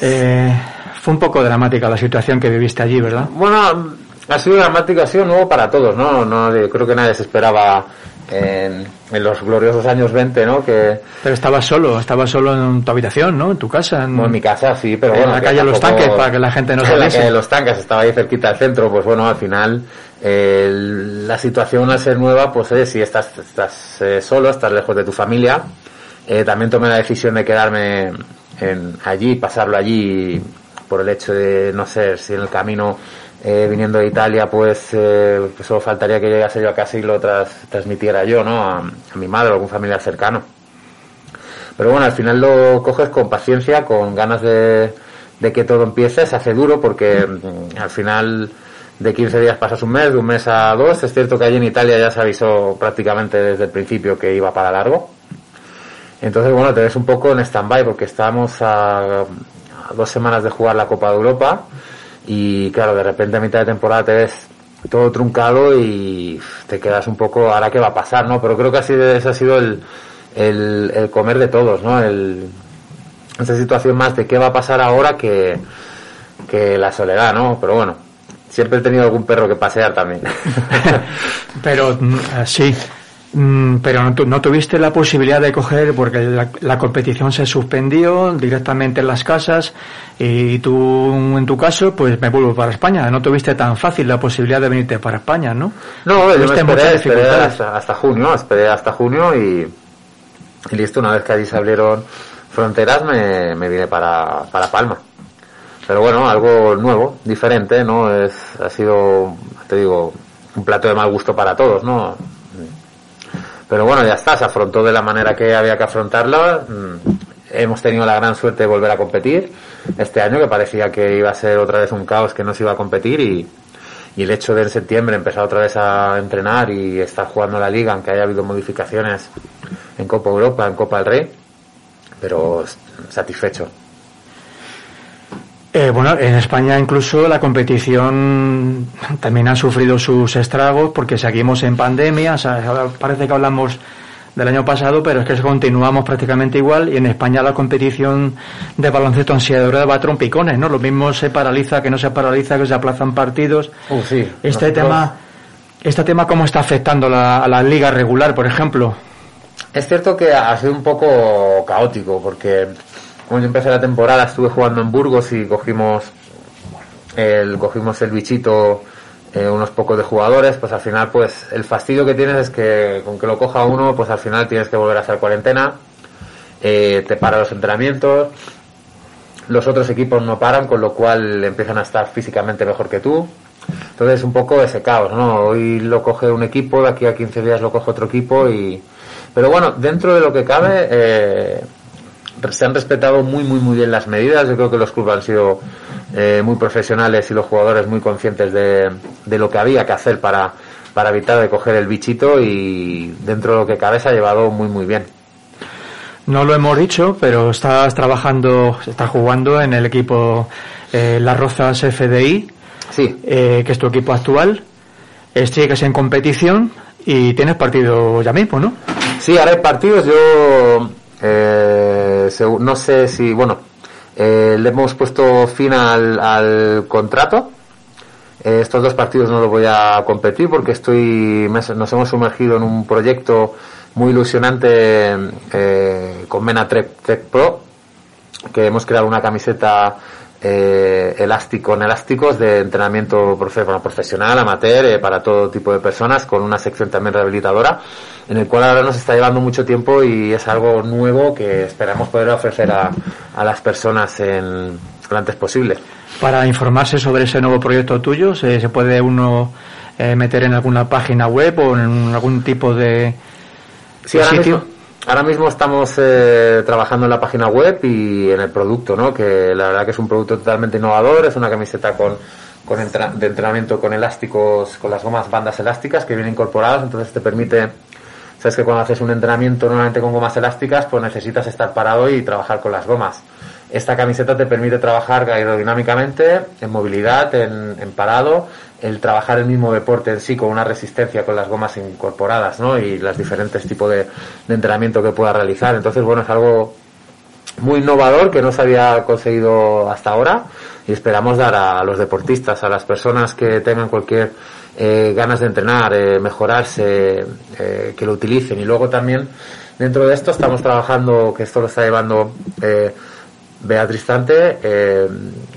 Eh, fue un poco dramática la situación que viviste allí, ¿verdad? Bueno, ha sido dramático, ha sido nuevo para todos, ¿no? no creo que nadie se esperaba en, en, los gloriosos años 20, ¿no? Que... Pero estabas solo, estabas solo en tu habitación, ¿no? En tu casa. En, en mi casa, sí, pero en bueno. la calle de los tanques, para que la gente no se *laughs* En la calle de los tanques, estaba ahí cerquita del centro, pues bueno, al final eh, la situación al ser nueva, pues eh, si estás, estás eh, solo, estás lejos de tu familia, eh, también tomé la decisión de quedarme en, allí, pasarlo allí por el hecho de no sé si en el camino eh, viniendo de Italia, pues, eh, pues solo faltaría que llegase yo a casa y lo tras, transmitiera yo, ¿no? A, mi madre o algún familiar cercano. Pero bueno, al final lo coges con paciencia, con ganas de, de que todo empiece, se hace duro porque mm, al final de 15 días pasas un mes, de un mes a dos. Es cierto que allí en Italia ya se avisó prácticamente desde el principio que iba para largo. Entonces, bueno, te ves un poco en stand-by porque estábamos a, a dos semanas de jugar la Copa de Europa y claro, de repente a mitad de temporada te ves todo truncado y te quedas un poco, ahora qué va a pasar, ¿no? Pero creo que así ese ha sido el, el, comer de todos, ¿no? El, esa situación más de qué va a pasar ahora que, que la soledad, ¿no? Pero bueno, siempre he tenido algún perro que pasear también. *laughs* Pero sí, Mm, pero no, no, tuviste la posibilidad de coger porque la, la, competición se suspendió directamente en las casas y tú en tu caso pues me vuelvo para España no tuviste tan fácil la posibilidad de venirte para España ¿no? no yo me esperé, esperé hasta, hasta, junio esperé hasta junio y, y, listo una vez que allí se abrieron fronteras me, me vine para, para Palma. Pero bueno, algo nuevo, diferente, ¿no? Es, ha sido, te digo, un plato de mal gusto para todos, ¿no? Pero bueno, ya está, se afrontó de la manera que había que afrontarla. Mm, hemos tenido la gran suerte de volver a competir este año, que parecía que iba a ser otra vez un caos que no se iba a competir y, y el hecho de en septiembre empezar otra vez a entrenar y estar jugando la liga, aunque haya habido modificaciones en Copa Europa, en Copa del Rey, pero satisfecho. Eh, bueno, en España incluso la competición también ha sufrido sus estragos porque seguimos en pandemia. O sea, parece que hablamos del año pasado, pero es que continuamos prácticamente igual y en España la competición de baloncesto ansiadora va a trompicones, ¿no? Lo mismo se paraliza que no se paraliza, que se aplazan partidos. Uh, sí, este tema, este tema cómo está afectando la- a la liga regular, por ejemplo. Es cierto que ha sido un poco caótico porque cuando yo empecé la temporada estuve jugando en Burgos y cogimos el, cogimos el bichito eh, unos pocos de jugadores, pues al final pues el fastidio que tienes es que con que lo coja uno pues al final tienes que volver a hacer cuarentena, eh, te para los entrenamientos, los otros equipos no paran, con lo cual empiezan a estar físicamente mejor que tú. Entonces un poco ese caos, ¿no? Hoy lo coge un equipo, de aquí a 15 días lo coge otro equipo y... Pero bueno, dentro de lo que cabe, eh, se han respetado muy, muy, muy bien las medidas. Yo creo que los clubes han sido eh, muy profesionales y los jugadores muy conscientes de, de lo que había que hacer para, para evitar de coger el bichito y dentro de lo que cabe se ha llevado muy, muy bien. No lo hemos dicho, pero estás trabajando, estás jugando en el equipo eh, Las Rozas FDI, Sí, eh, que es tu equipo actual. Sigues en competición y tienes partido ya mismo, ¿no? Sí, ahora hay partidos. Yo eh, no sé si, bueno, eh, le hemos puesto fin al, contrato. Eh, estos dos partidos no los voy a competir porque estoy, nos hemos sumergido en un proyecto muy ilusionante eh, con Mena Trek, Trek Pro, que hemos creado una camiseta eh, elástico con elásticos de entrenamiento profe- bueno, profesional, amateur, eh, para todo tipo de personas, con una sección también rehabilitadora, en el cual ahora nos está llevando mucho tiempo y es algo nuevo que esperamos poder ofrecer a, a las personas en, lo antes posible. Para informarse sobre ese nuevo proyecto tuyo, ¿se, se puede uno eh, meter en alguna página web o en algún tipo de, Sí, de sitio? mismo, ahora mismo estamos eh, trabajando en la página web y en el producto, ¿no? Que la verdad que es un producto totalmente innovador, es una camiseta con, con entra- de entrenamiento con elásticos, con las gomas bandas elásticas que vienen incorporadas, entonces te permite, sabes que cuando haces un entrenamiento normalmente con gomas elásticas, pues necesitas estar parado y trabajar con las gomas. Esta camiseta te permite trabajar aerodinámicamente, en movilidad, en, en parado, el trabajar el mismo deporte en sí con una resistencia con las gomas incorporadas, ¿no? Y los diferentes tipos de, entrenamiento que pueda realizar. Entonces, bueno, es algo muy innovador que no se había conseguido hasta ahora y esperamos dar a los deportistas, a las personas que tengan cualquier eh, ganas de entrenar, eh, mejorarse, eh, que lo utilicen. Y luego también dentro de esto estamos trabajando, que esto lo está llevando Beatriz Tante, eh,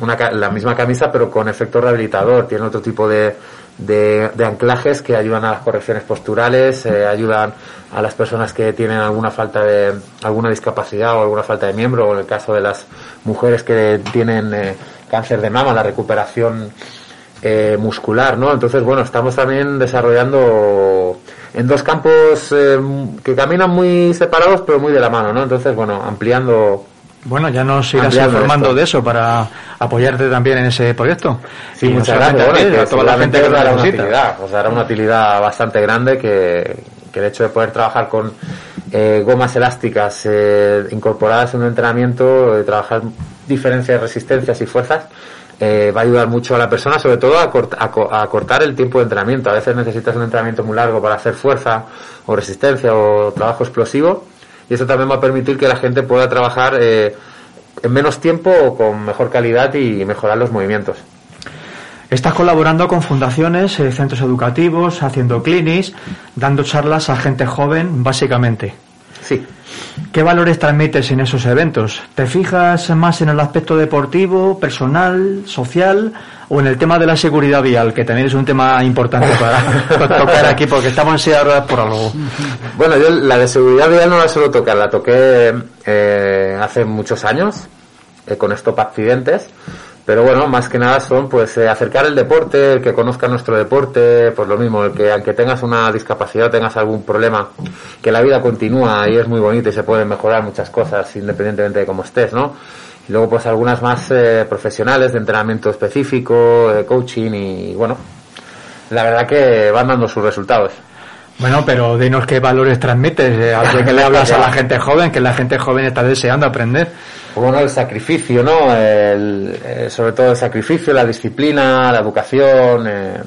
una, la misma camisa pero con efecto rehabilitador, tiene otro tipo de, de, de anclajes que ayudan a las correcciones posturales, eh, ayudan a las personas que tienen alguna falta de, alguna discapacidad o alguna falta de miembro, o en el caso de las mujeres que tienen eh, cáncer de mama, la recuperación eh, muscular, ¿no? Entonces, bueno, estamos también desarrollando en dos campos eh, que caminan muy separados pero muy de la mano, ¿no? Entonces, bueno, ampliando Bueno, ya nos irás informando esto. de eso para apoyarte también en ese proyecto. Sí, Y muchas gracias. Bueno, a toda la gente que os dará una utilidad, os dará una utilidad bastante grande que, que el hecho de poder trabajar con eh, gomas elásticas eh, incorporadas en un entrenamiento, de trabajar diferencias, resistencias y fuerzas, eh, va a ayudar mucho a la persona, sobre todo a, cort- a co- a cortar el tiempo de entrenamiento. A veces necesitas un entrenamiento muy largo para hacer fuerza o resistencia o trabajo explosivo y eso también va a permitir que la gente pueda trabajar eh, en menos tiempo o con mejor calidad y mejorar los movimientos. Estás colaborando con fundaciones, eh, centros educativos, haciendo clinics, dando charlas a gente joven, básicamente. Sí. ¿Qué valores transmites en esos eventos? ¿Te fijas más en el aspecto deportivo, personal, social o en el tema de la seguridad vial, que también es un tema importante *laughs* para tocar aquí porque estamos ruedas por algo? Bueno, yo la de seguridad vial no la suelo tocar, la toqué eh, hace muchos años, eh, con Stop Accidentes. Pero bueno, más que nada son pues eh, acercar el deporte, el que conozca nuestro deporte, pues lo mismo, el que aunque tengas una discapacidad, tengas algún problema, que la vida continúa y es muy bonita y se pueden mejorar muchas cosas independientemente de cómo estés, ¿no? Y luego pues algunas más eh, profesionales de entrenamiento específico, de coaching y bueno, la verdad que van dando sus resultados. Bueno, pero dinos qué valores transmites, eh, a que *laughs* le hablas a la gente joven, que la gente joven está deseando aprender. Bueno, el sacrificio, ¿no? El, eh, sobre todo el sacrificio, la disciplina, la educación. Eh,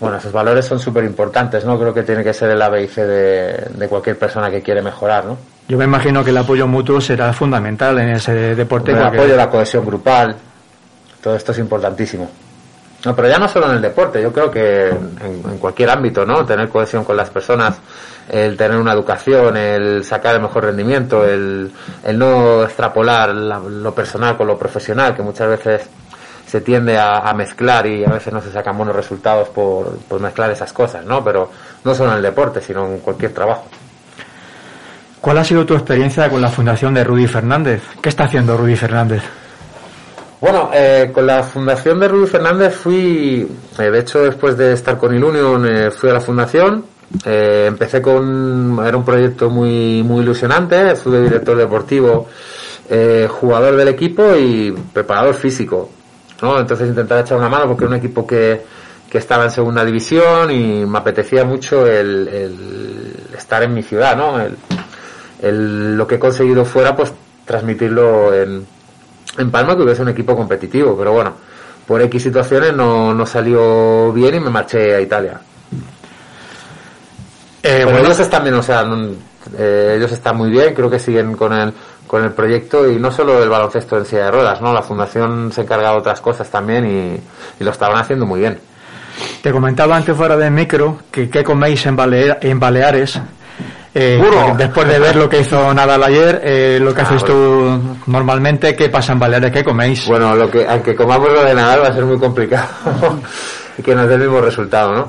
bueno, esos valores son súper importantes, ¿no? Creo que tiene que ser el ABC de, de cualquier persona que quiere mejorar, ¿no? Yo me imagino que el apoyo mutuo será fundamental en ese deporte. El porque- apoyo, la cohesión grupal, todo esto es importantísimo. No, pero ya no solo en el deporte, yo creo que en, en cualquier ámbito, ¿no? Tener cohesión con las personas, el tener una educación, el sacar el mejor rendimiento, el, el no extrapolar la- lo personal con lo profesional, que muchas veces se tiende a, a mezclar y a veces no se sacan buenos resultados por, por mezclar esas cosas, ¿no? Pero no solo en el deporte, sino en cualquier trabajo. ¿Cuál ha sido tu experiencia con la fundación de Rudy Fernández? ¿Qué está haciendo Rudy Fernández? Bueno, eh, con la fundación de Rudy Fernández fui, eh, de hecho después de estar con Ilunion eh, fui a la fundación, eh, empecé con, era un proyecto muy, muy ilusionante, fui director deportivo, jugador del equipo y preparador físico, ¿no? Entonces intentaba echar una mano porque era un equipo que, que estaba en segunda división y me apetecía mucho el, estar en mi ciudad, ¿no? El- lo que he conseguido fuera, pues transmitirlo en, en Palma, que hubiese un equipo competitivo, pero bueno, por X situaciones no, no salió bien y me marché a Italia. Eh, Pero bueno, ellos están bien, o sea, eh, ellos están muy bien, creo que siguen con el, con el proyecto y no solo el baloncesto en silla de ruedas, ¿no? La fundación se encarga de otras cosas también y, y lo estaban haciendo muy bien. te comentaba antes fuera del micro que qué coméis en, Balea- en Baleares. Eh, después de ver lo que hizo Nadal ayer, eh, lo que Ah, haces tú normalmente, ¿qué pasa en Baleares? ¿Qué coméis? Bueno, lo que, aunque comamos lo de Nadal va a ser muy complicado *laughs* y que nos dé el mismo resultado, ¿no?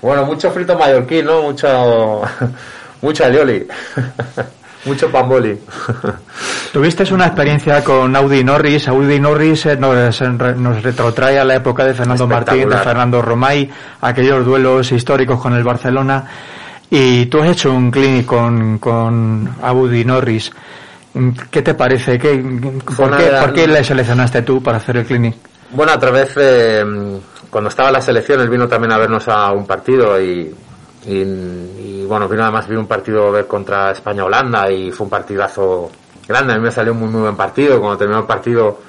Bueno, mucho frito mallorquín, ¿no? Mucho, *laughs* mucho alioli, *laughs* mucho pamboli. Tuviste una experiencia con Audi Norris. Audi Norris eh, nos, nos retrotrae a la época de Fernando Martín, de. Fernando Romay, aquellos duelos históricos con el Barcelona. Y tú has hecho un clinic con, con Audi Norris. ¿Qué te parece? ¿Qué, por, qué, por qué le seleccionaste tú para hacer el clinic? Bueno, a través de, cuando estaba en la selección, él vino también a vernos a un partido y, y, y, bueno, vino además vino un partido a ver contra España-Holanda y fue un partidazo grande. A mí me salió un muy, muy buen partido. Cuando terminó el partido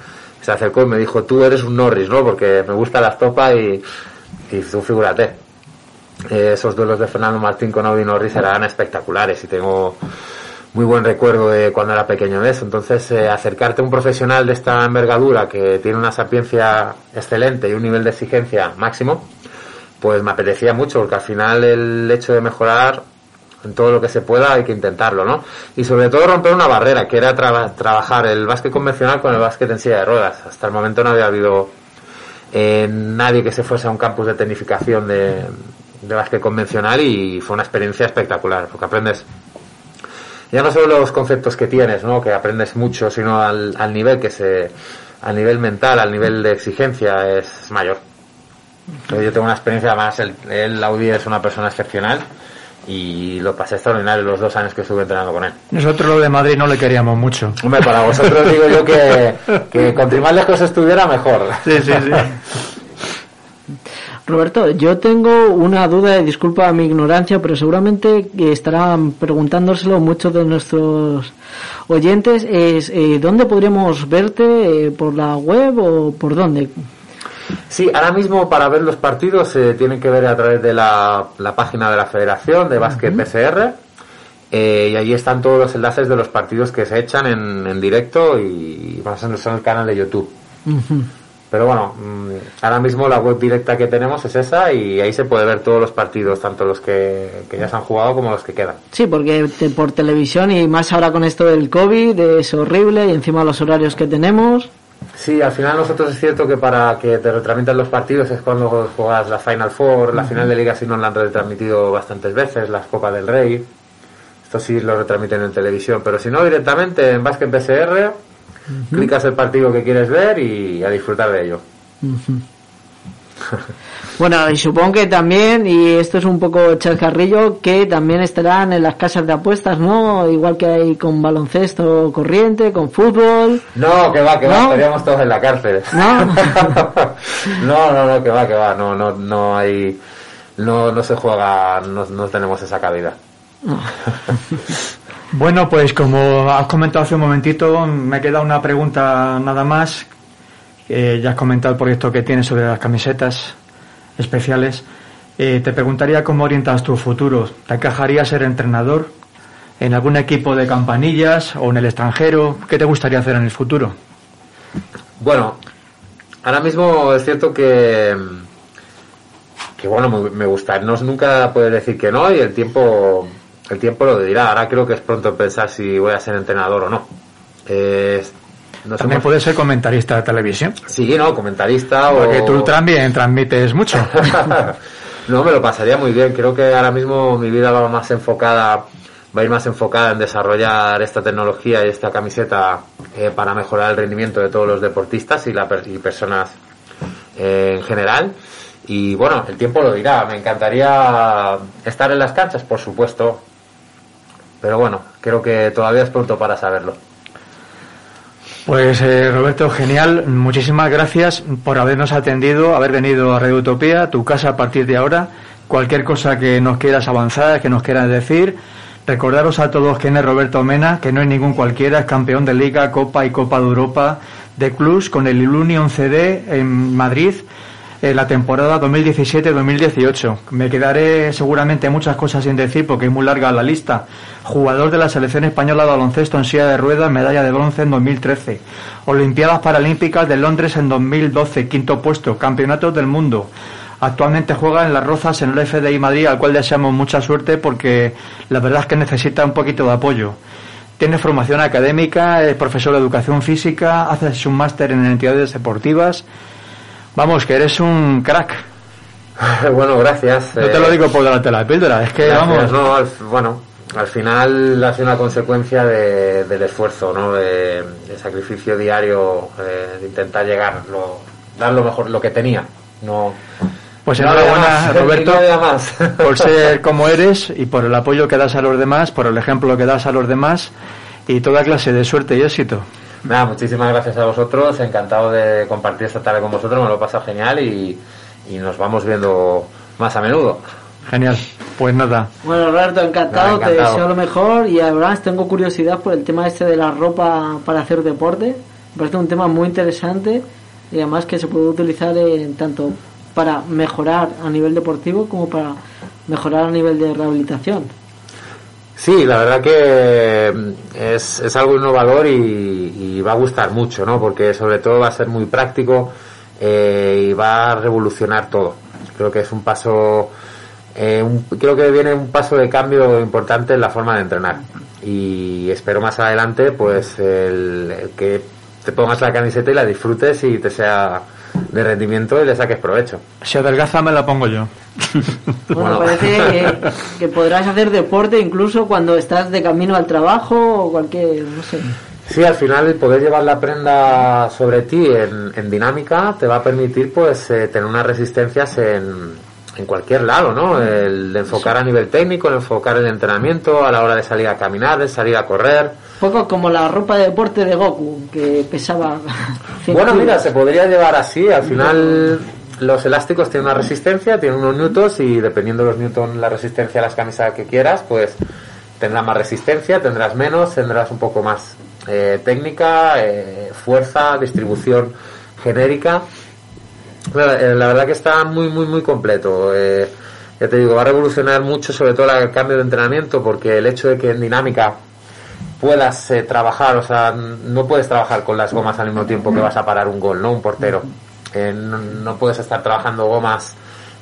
se acercó y me dijo, tú eres un Norris, ¿no? Porque me gusta la estopa y, y tú figúrate. Eh, esos duelos de Fernando Martín con Audi Norris eran espectaculares y tengo muy buen recuerdo de cuando era pequeño de eso. Entonces, eh, acercarte a un profesional de esta envergadura que tiene una sapiencia excelente y un nivel de exigencia máximo, pues me apetecía mucho, porque al final el hecho de mejorar en todo lo que se pueda hay que intentarlo, ¿no? Y sobre todo romper una barrera, que era traba- trabajar el básquet convencional con el básquet en silla de ruedas. Hasta el momento no había habido eh, nadie que se fuese a un campus de tecnificación de, de básquet convencional y fue una experiencia espectacular, porque aprendes ya no solo los conceptos que tienes, ¿no? que aprendes mucho, sino al, al nivel que se, al nivel mental, al nivel de exigencia es mayor. Yo tengo una experiencia, además, el, el Audi es una persona excepcional y lo pasé extraordinario los dos años que estuve entrenando con él. Nosotros lo de Madrid no le queríamos mucho. Hombre, para vosotros digo yo que, que contra *laughs* más lejos estuviera, mejor. Sí, sí, sí. *laughs* Roberto, yo tengo una duda, y disculpa mi ignorancia, pero seguramente estarán preguntándoselo muchos de nuestros oyentes. Es, eh, ¿Dónde podríamos verte? Eh, ¿Por la web o por dónde? Sí, ahora mismo para ver los partidos se tienen que ver a través de la, la página de la Federación de Básquet PCR eh, y allí están todos los enlaces de los partidos que se echan en, en directo y más en el canal de YouTube. Pero bueno, mm, ahora mismo la web directa que tenemos es esa y ahí se puede ver todos los partidos, tanto los que, que ya se han jugado como los que quedan. Sí, porque te- por televisión y más ahora con esto del COVID es horrible y encima los horarios que tenemos. Sí, al final nosotros es cierto que para que te retransmitan los partidos es cuando juegas la Final Four, la final de Liga si no la han retransmitido bastantes veces, las Copas del Rey. Esto sí lo retransmiten en televisión, pero si no, directamente en Basket Clicas el partido que quieres ver y a disfrutar de ello. *laughs* Bueno, y supongo que también, y esto es un poco chascarrillo, que también estarán en las casas de apuestas, ¿no? Igual que hay con baloncesto corriente, con fútbol. No, que va, que va, estaríamos todos en la cárcel. *laughs* ¿No? *laughs* no, no, no, que va, que va, no, no, no hay, no, no se juega, no, no tenemos esa cabida. Bueno, pues como has comentado hace un momentito, me queda una pregunta nada más. Ya has comentado el proyecto que tienes sobre las camisetas especiales. Eh, te preguntaría cómo orientas tu futuro. ¿Te encajaría ser entrenador en algún equipo de campanillas o en el extranjero? ¿Qué te gustaría hacer en el futuro? Bueno, ahora mismo es cierto que, que bueno, me, me gusta, no nunca poder decir que no y el tiempo, el tiempo lo dirá. Ahora creo que es pronto pensar si voy a ser entrenador o no. Eh, nos También hemos- puedes ser comentarista de televisión. Sí, no, comentarista Porque o... tú también transmites mucho. *laughs* no, me lo pasaría muy bien. Creo que ahora mismo mi vida va más enfocada, va a ir más enfocada en desarrollar esta tecnología y esta camiseta eh, para mejorar el rendimiento de todos los deportistas y, la, per- y personas eh, en general. Y bueno, el tiempo lo dirá. Me encantaría estar en las canchas, por supuesto. Pero bueno, creo que todavía es pronto para saberlo. Pues eh, Roberto, genial. Muchísimas gracias por habernos atendido, haber venido a Radio Utopía, tu casa a partir de ahora. Cualquier cosa que nos quieras avanzar, que nos quieras decir, recordaros a todos quién es Roberto Mena, que no es ningún cualquiera, es campeón de Liga, Copa y Copa de Europa de Clubs con el Ilunion CD en Madrid en la temporada 2017-2018. Me quedaré seguramente muchas cosas sin decir porque es muy larga la lista. Jugador de la selección española de baloncesto en silla de ruedas, medalla de bronce en 2013. Olimpiadas Paralímpicas de Londres en 2012, quinto puesto. Campeonatos del mundo. Actualmente juega en Las Rozas en el FDI Madrid, al cual deseamos mucha suerte porque la verdad es que necesita un poquito de apoyo. Tiene formación académica, es profesor de educación física, hace un máster en entidades deportivas. Vamos, que eres un crack. *laughs* bueno, gracias. No te Eh, lo digo por delante de la píldora, es que Gracias, vamos. no, al- bueno, al final ha sido una consecuencia de- del esfuerzo, ¿no? De, del sacrificio diario, eh, de intentar llegar, lo, dar lo mejor, lo que tenía. No, Pues enhorabuena, *laughs* Roberto, más. *laughs* por ser como eres y por el apoyo que das a los demás, por el ejemplo que das a los demás y toda clase de suerte y éxito. Nada, muchísimas gracias a vosotros, encantado de compartir esta tarde con vosotros, me lo pasa genial y, y nos vamos viendo más a menudo. Genial. Pues nada, Bueno, Roberto, encantado, Nada, te deseo lo mejor y además tengo curiosidad por el tema este de la ropa para hacer deporte. Me parece un tema muy interesante y además que se puede utilizar en tanto para mejorar a nivel deportivo como para mejorar a nivel de rehabilitación. Sí, la verdad que mm, es, es algo innovador y, va a gustar mucho, ¿no? Porque sobre todo va a ser muy práctico eh, y va a revolucionar todo. Creo que es un paso, eh, un- creo que viene un paso de cambio importante en la forma de entrenar. Y espero más adelante, pues, el que te pongas la camiseta y la disfrutes y te sea de rendimiento y le saques provecho. si adelgaza me la pongo yo. *laughs* Bueno, Bueno. parece *laughs* que, que podrás hacer deporte incluso cuando estás de camino al trabajo o cualquier, no sé. Sí, al final el poder llevar la prenda sobre ti en, en dinámica te va a permitir pues eh, tener unas resistencias en, en cualquier lado, ¿no? El enfocar a nivel técnico, el enfocar el entrenamiento a la hora de salir a caminar, de salir a correr. Un poco como la ropa de deporte de Goku, que pesaba *laughs* 100 Bueno, mira, se podría llevar así. Al final los elásticos tienen una resistencia, tienen unos newtons y dependiendo de los newtons la resistencia a las camisas que quieras, pues tendrás más resistencia, tendrás menos, tendrás un poco más eh, técnica, eh, fuerza, distribución genérica. La, eh, la verdad que está muy, muy, muy completo. Eh, ya te digo, va a revolucionar mucho, sobre todo el cambio de entrenamiento, porque el hecho de que en dinámica puedas eh, trabajar, o sea, no puedes trabajar con las gomas al mismo tiempo que vas a parar un gol, ¿no? Un portero. Eh, no, no puedes estar trabajando gomas,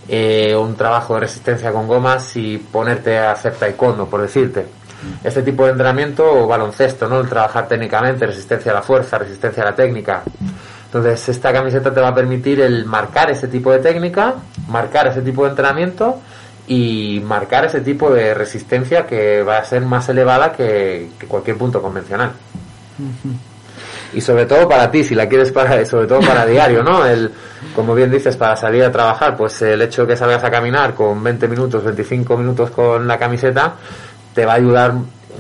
eh, un trabajo de resistencia con gomas y ponerte a hacer taekwondo, por decirte. Este tipo de entrenamiento o baloncesto, ¿no? El trabajar técnicamente, resistencia a la fuerza, resistencia a la técnica. Entonces, esta camiseta te va a permitir el marcar ese tipo de técnica, marcar ese tipo de entrenamiento y marcar ese tipo de resistencia que va a ser más elevada que, que cualquier punto convencional. Y sobre todo para ti, si la quieres para, sobre todo para *laughs* diario, ¿no? El, como bien dices, para salir a trabajar, pues el hecho de que salgas a caminar con 20 minutos, 25 minutos con la camiseta, te va a ayudar,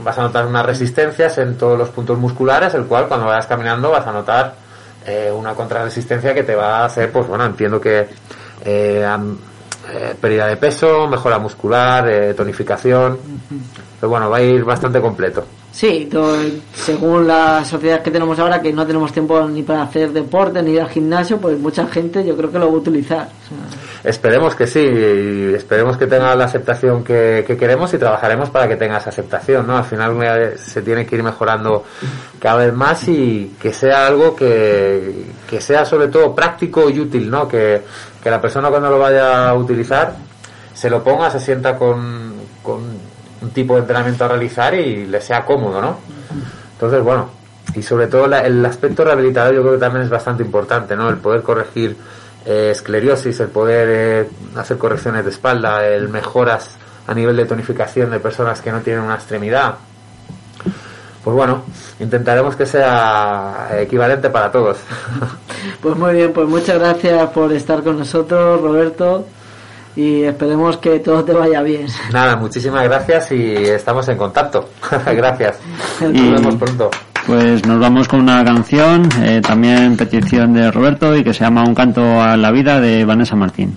vas a notar unas resistencias en todos los puntos musculares, el cual cuando vayas caminando vas a notar eh, una contrarresistencia que te va a hacer, pues bueno, entiendo que eh, eh, pérdida de peso, mejora muscular, tonificación, pero bueno, va a ir bastante completo. Sí, to- según la sociedad que tenemos ahora, que no tenemos tiempo ni para hacer deporte ni ir al gimnasio, pues mucha gente yo creo que lo va a utilizar. Esperemos que sí, y esperemos que tenga la aceptación que, que queremos y trabajaremos para que tenga esa aceptación, ¿no? Al final se tiene que ir mejorando cada vez más y que sea algo que, que sea sobre todo práctico y útil, ¿no? Que, que la persona cuando lo vaya a utilizar se lo ponga, se sienta con, con un tipo de entrenamiento a realizar y le sea cómodo, ¿no? Entonces, bueno, y sobre todo la- el aspecto rehabilitador yo creo que también es bastante importante, ¿no? El poder corregir eh, esclerosis, el poder eh, hacer correcciones de espalda, el mejoras a nivel de tonificación de personas que no tienen una extremidad. Pues bueno, intentaremos que sea equivalente para todos. *laughs* Pues muy bien, pues muchas gracias por estar con nosotros, Roberto, y esperemos que todo te vaya bien. Nada, muchísimas gracias y estamos en contacto. *laughs* gracias. Y- Nos vemos pronto. Pues nos vamos con una canción, eh, también petición de Roberto y que se llama Un canto a la vida de Vanessa Martín.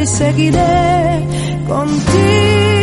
y seguiré contigo.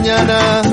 Mañana.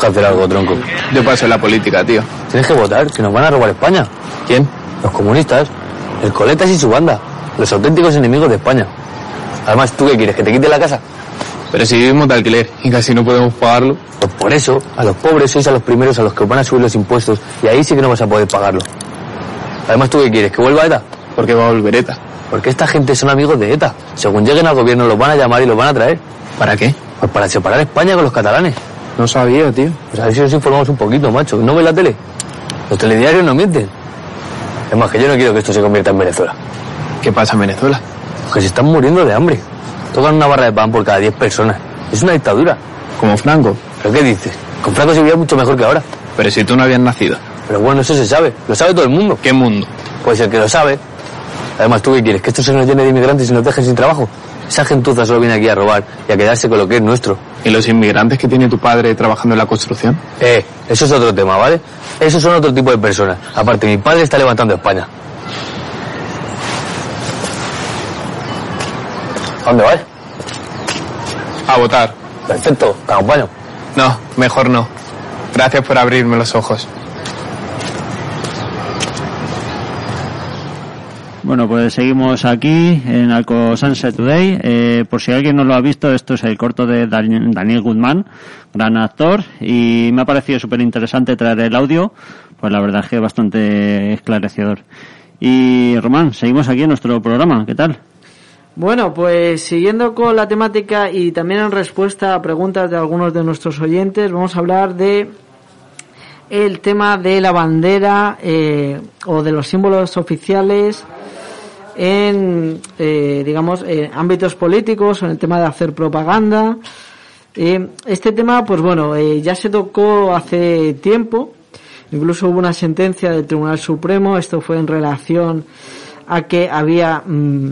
Que hacer algo, tronco. Yo paso en la política, tío. Tienes que votar, que nos van a robar España. ¿Quién? Los comunistas, el Coletas y su banda, los auténticos enemigos de España. Además, ¿tú qué quieres? ¿Que te quite la casa? Pero si vivimos de alquiler y casi no podemos pagarlo. Pues por eso, a los pobres sois a los primeros a los que os van a subir los impuestos y ahí sí que no vas a poder pagarlo. Además, ¿tú qué quieres? ¿Que vuelva ETA? ¿Por qué va a volver ETA? Porque esta gente son amigos de ETA. Según lleguen al gobierno los van a llamar y los van a traer. ¿Para qué? Pues para separar España con los catalanes. No sabía, tío. Pues a ver si nos informamos un poquito, macho. ¿No ves la tele? Los telediarios no mienten. Es más, que yo no quiero que esto se convierta en Venezuela. ¿Qué pasa en Venezuela? Que se están muriendo de hambre. Tocan una barra de pan por cada 10 personas. Es una dictadura. Como Franco. ¿Pero qué dices? Con Franco se vivía mucho mejor que ahora. Pero si tú no habías nacido. Pero bueno, eso se sabe. Lo sabe todo el mundo. ¿Qué mundo? Pues el que lo sabe. Además, ¿tú qué quieres? ¿Que esto se nos llene de inmigrantes y nos dejen sin trabajo? Esa gentuza solo viene aquí a robar y a quedarse con lo que es nuestro. ¿Y los inmigrantes que tiene tu padre trabajando en la construcción? Eh, eso es otro tema, ¿vale? Esos son otro tipo de personas. Aparte, mi padre está levantando España. ¿A dónde vas? A votar. Perfecto, te acompaño. No, mejor no. Gracias por abrirme los ojos. Bueno, pues seguimos aquí en Alco Sunset Today. Eh, por si alguien no lo ha visto, esto es el corto de Dan- Daniel Goodman, gran actor, y me ha parecido súper interesante traer el audio, pues la verdad es que bastante esclarecedor. Y Román, seguimos aquí en nuestro programa, ¿qué tal? Bueno, pues siguiendo con la temática y también en respuesta a preguntas de algunos de nuestros oyentes, vamos a hablar de el tema de la bandera eh, o de los símbolos oficiales en, eh, digamos, ámbitos políticos, en el tema de hacer propaganda. Eh, este tema, pues bueno, eh, ya se tocó hace tiempo. Incluso hubo una sentencia del Tribunal Supremo. Esto fue en relación a que había mm,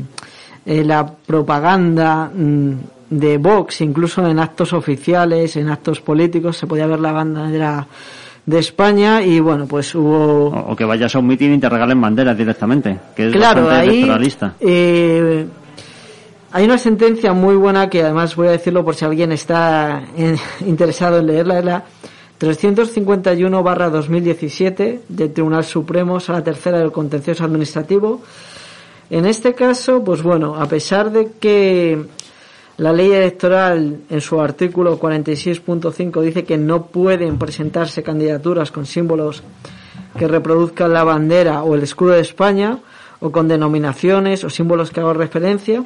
eh, la propaganda mm, de Vox, incluso en actos oficiales, en actos políticos, se podía ver la bandera de España y bueno, pues hubo... O, o que vayas a un mitin y te regalen banderas directamente, que es Claro, bastante ahí electoralista. eh, hay una sentencia muy buena que además voy a decirlo por si alguien está *laughs* interesado en leerla, es la 351 barra 2017 del Tribunal Supremo, a la tercera del contencioso administrativo. En este caso, pues bueno, a pesar de que la ley electoral en su artículo 46.5 dice que no pueden presentarse candidaturas con símbolos que reproduzcan la bandera o el escudo de España o con denominaciones o símbolos que hagan referencia,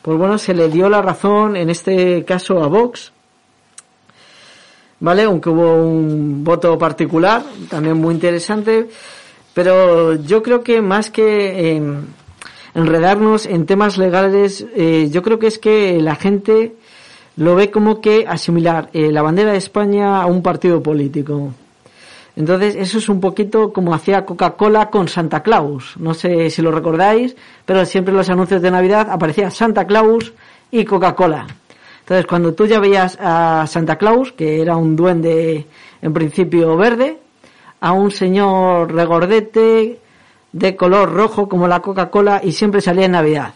pues bueno, se le dio la razón en este caso a Vox, ¿vale? Aunque hubo un voto particular, también muy interesante, pero yo creo que más que eh, enredarnos en temas legales, eh, yo creo que es que la gente lo ve como que asimilar eh, la bandera de España a un partido político. Entonces, eso es un poquito como hacía Coca-Cola con Santa Claus. No sé si lo recordáis, pero siempre en los anuncios de Navidad aparecía Santa Claus y Coca-Cola. Entonces, cuando tú ya veías a Santa Claus, que era un duende en principio verde, a un señor regordete de color rojo como la Coca-Cola y siempre salía en Navidad.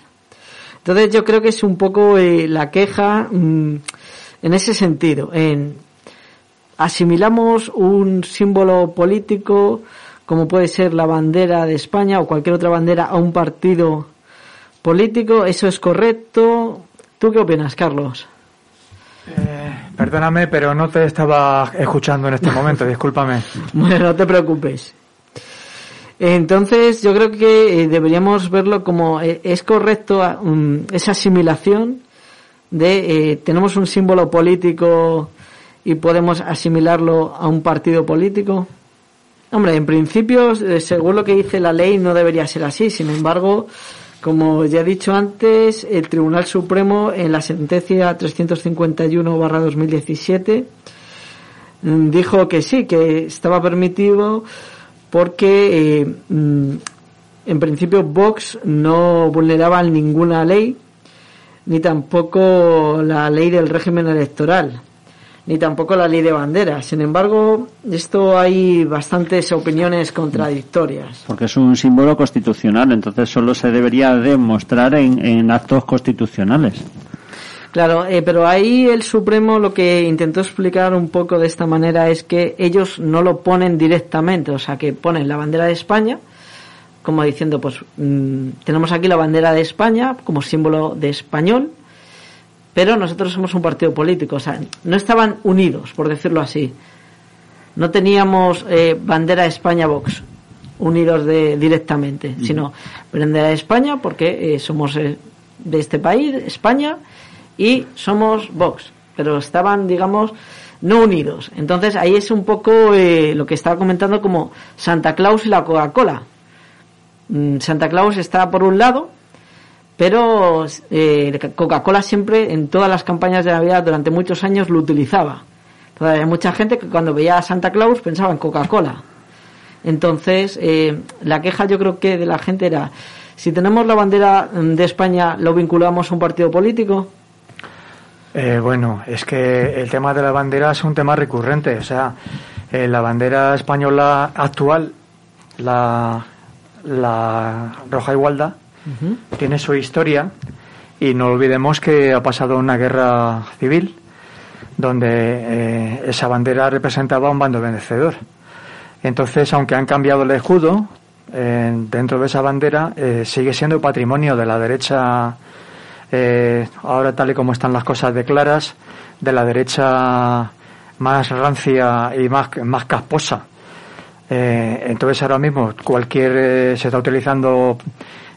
Entonces, yo creo que es un poco eh, la queja mm, en ese sentido, en asimilamos un símbolo político como puede ser la bandera de España o cualquier otra bandera a un partido político, ¿eso es correcto? ¿Tú qué opinas, Carlos? Perdóname, pero no te estaba escuchando en este momento, *laughs* discúlpame. Bueno, no te preocupes. Entonces, yo creo que eh, deberíamos verlo como eh, es correcto ah, esa asimilación de eh, tenemos un símbolo político y podemos asimilarlo a un partido político. Hombre, en principio, según lo que dice la ley, no debería ser así. Sin embargo, como ya he dicho antes, el Tribunal Supremo en la sentencia 351-2017 mm, dijo que sí, que estaba permitido porque eh, mm, en principio Vox no vulneraba ninguna ley, ni tampoco la ley del régimen electoral, ni tampoco la ley de banderas. Sin embargo, esto hay bastantes opiniones contradictorias. Porque es un símbolo constitucional, entonces solo se debería demostrar en, en actos constitucionales. Claro, eh, pero ahí el Supremo lo que intentó explicar un poco de esta manera es que ellos no lo ponen directamente, o sea, que ponen la bandera de España, como diciendo, pues mm, tenemos aquí la bandera de España como símbolo de español, pero nosotros somos un partido político, o sea, no estaban unidos, por decirlo así. No teníamos eh, bandera de España Vox unidos de, directamente, sino bandera de España porque eh, somos eh, de este país, España, y somos Vox, pero estaban, digamos, no unidos. Entonces ahí es un poco eh, lo que estaba comentando como Santa Claus y la Coca-Cola. Mm, Santa Claus está por un lado, pero eh, Coca-Cola siempre en todas las campañas de Navidad durante muchos años lo utilizaba. Entonces, hay mucha gente que cuando veía a Santa Claus pensaba en Coca-Cola. Entonces, eh, la queja yo creo que de la gente era, si tenemos la bandera mm, de España, ¿lo vinculamos a un partido político? Eh, bueno, es que el tema de la bandera es un tema recurrente. O sea, eh, la bandera española actual, la, la roja igualdad, tiene su historia y no olvidemos que ha pasado una guerra civil donde eh, esa bandera representaba un bando vencedor. Entonces, aunque han cambiado el escudo, eh, dentro de esa bandera sigue siendo patrimonio de la derecha, eh, ahora tal y como están las cosas de claras, de la derecha más rancia y más, más casposa. Eh, entonces ahora mismo cualquier eh, se está utilizando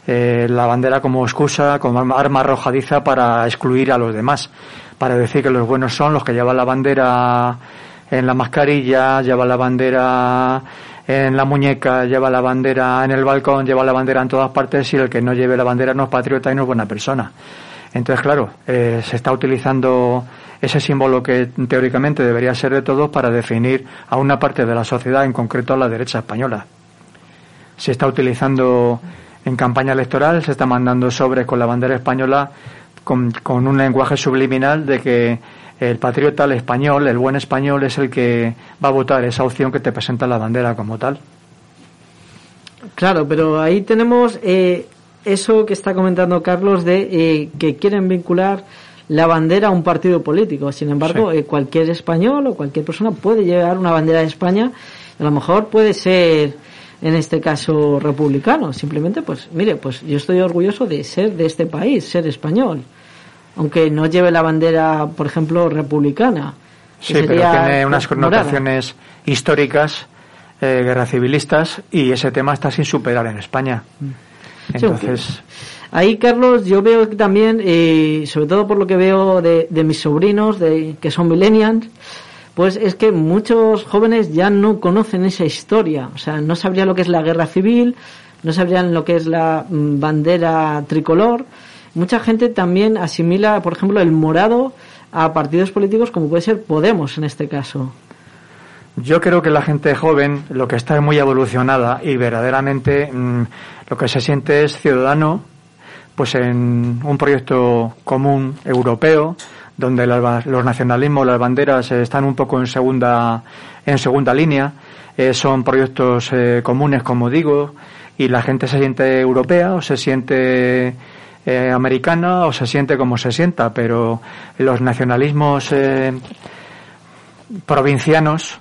eh, la bandera como excusa, como arma arrojadiza para excluir a los demás, para decir que los buenos son los que llevan la bandera en la mascarilla, llevan la bandera en la muñeca, lleva la bandera en el balcón, lleva la bandera en todas partes y el que no lleve la bandera no es patriota y no es buena persona. Entonces, claro, eh, se está utilizando ese símbolo que teóricamente debería ser de todos para definir a una parte de la sociedad, en concreto a la derecha española. Se está utilizando en campaña electoral, se está mandando sobres con la bandera española con, con un lenguaje subliminal de que el patriota, el español, el buen español es el que va a votar esa opción que te presenta la bandera como tal. Claro, pero ahí tenemos eh, eso que está comentando Carlos de eh, que quieren vincular la bandera a un partido político. Sin embargo, eh, cualquier español o cualquier persona puede llevar una bandera de España. A lo mejor puede ser, en este caso, republicano. Simplemente, pues, mire, pues yo estoy orgulloso de ser de este país, ser español aunque no lleve la bandera, por ejemplo, republicana. Sí, pero tiene unas connotaciones históricas, eh, guerra civilistas, y ese tema está sin superar en España. Mm. Entonces. Ahí, Carlos, yo veo también, eh, sobre todo por lo que veo de, mis sobrinos, de, que son millennials, pues es que muchos jóvenes ya no conocen esa historia. O sea, no sabrían lo que es la guerra civil, no sabrían lo que es la mm, bandera tricolor mucha gente también asimila, por ejemplo, el morado a partidos políticos como puede ser Podemos en este caso. Yo creo que la gente joven lo que está muy evolucionada y verdaderamente mm, lo que se siente es ciudadano, pues en un proyecto común europeo donde los nacionalismos, las banderas están un poco en segunda en segunda línea, eh, son proyectos eh, comunes como digo y la gente se siente europea o se siente eh, americana o se siente como se sienta, pero los nacionalismos eh, provincianos,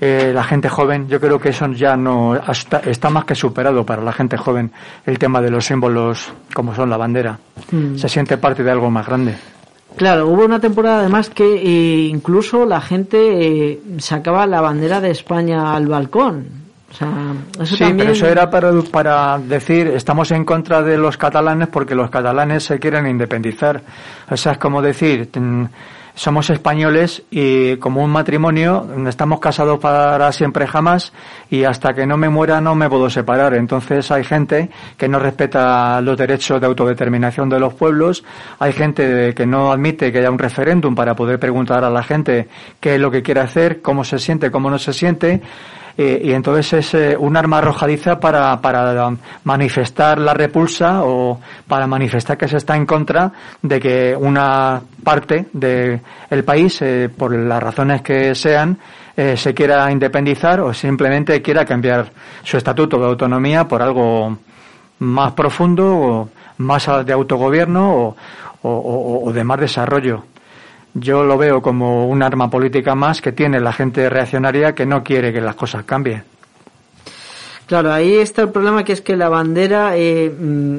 eh, la gente joven, yo creo que eso ya no está, más que superado para la gente joven el tema de los símbolos como son la bandera. Mm. Se siente parte de algo más grande. Claro, hubo una temporada además que incluso la gente sacaba la bandera de España al balcón sí, pero eso era para, para decir, estamos en contra de los catalanes porque los catalanes se quieren independizar. O sea, es como decir, somos españoles y como un matrimonio estamos casados para siempre jamás y hasta que no me muera no me puedo separar. Entonces hay gente que no respeta los derechos de autodeterminación de los pueblos, hay gente que no admite que haya un referéndum para poder preguntar a la gente qué es lo que quiere hacer, cómo se siente, cómo no se siente eh, y entonces es eh, un arma arrojadiza para, para manifestar la repulsa o para manifestar que se está en contra de que una parte del el país, eh, por las razones que sean, se quiera independizar o simplemente quiera cambiar su estatuto de autonomía por algo más profundo o más de autogobierno o de más desarrollo yo lo veo como un arma política más que tiene la gente reaccionaria que no quiere que las cosas cambien. Claro, ahí está el problema que es que la bandera eh, mm,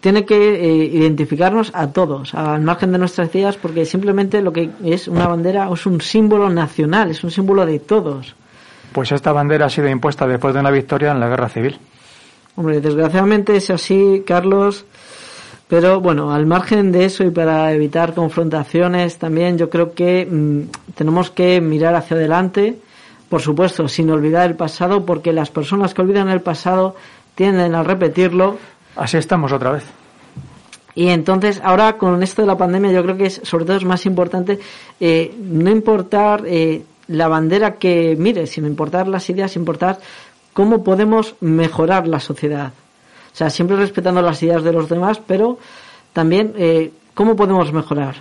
tiene que eh, identificarnos a todos, al margen de nuestras ideas, porque simplemente lo que es una bandera es un símbolo nacional, es un símbolo de todos. Pues esta bandera ha sido impuesta después de una victoria en la guerra civil. Hombre, desgraciadamente es así, Carlos. Pero bueno, al margen de eso y para evitar confrontaciones también yo creo que mm, tenemos que mirar hacia adelante, por supuesto, sin olvidar el pasado, porque las personas que olvidan el pasado tienden a repetirlo. Así estamos otra vez. Y entonces, ahora con esto de la pandemia, yo creo que es, sobre todo es más importante eh, no importar eh, la bandera que mire, sino importar las ideas, importar cómo podemos mejorar la sociedad. O sea, siempre respetando las ideas de los demás, pero también, eh, ¿cómo podemos mejorar?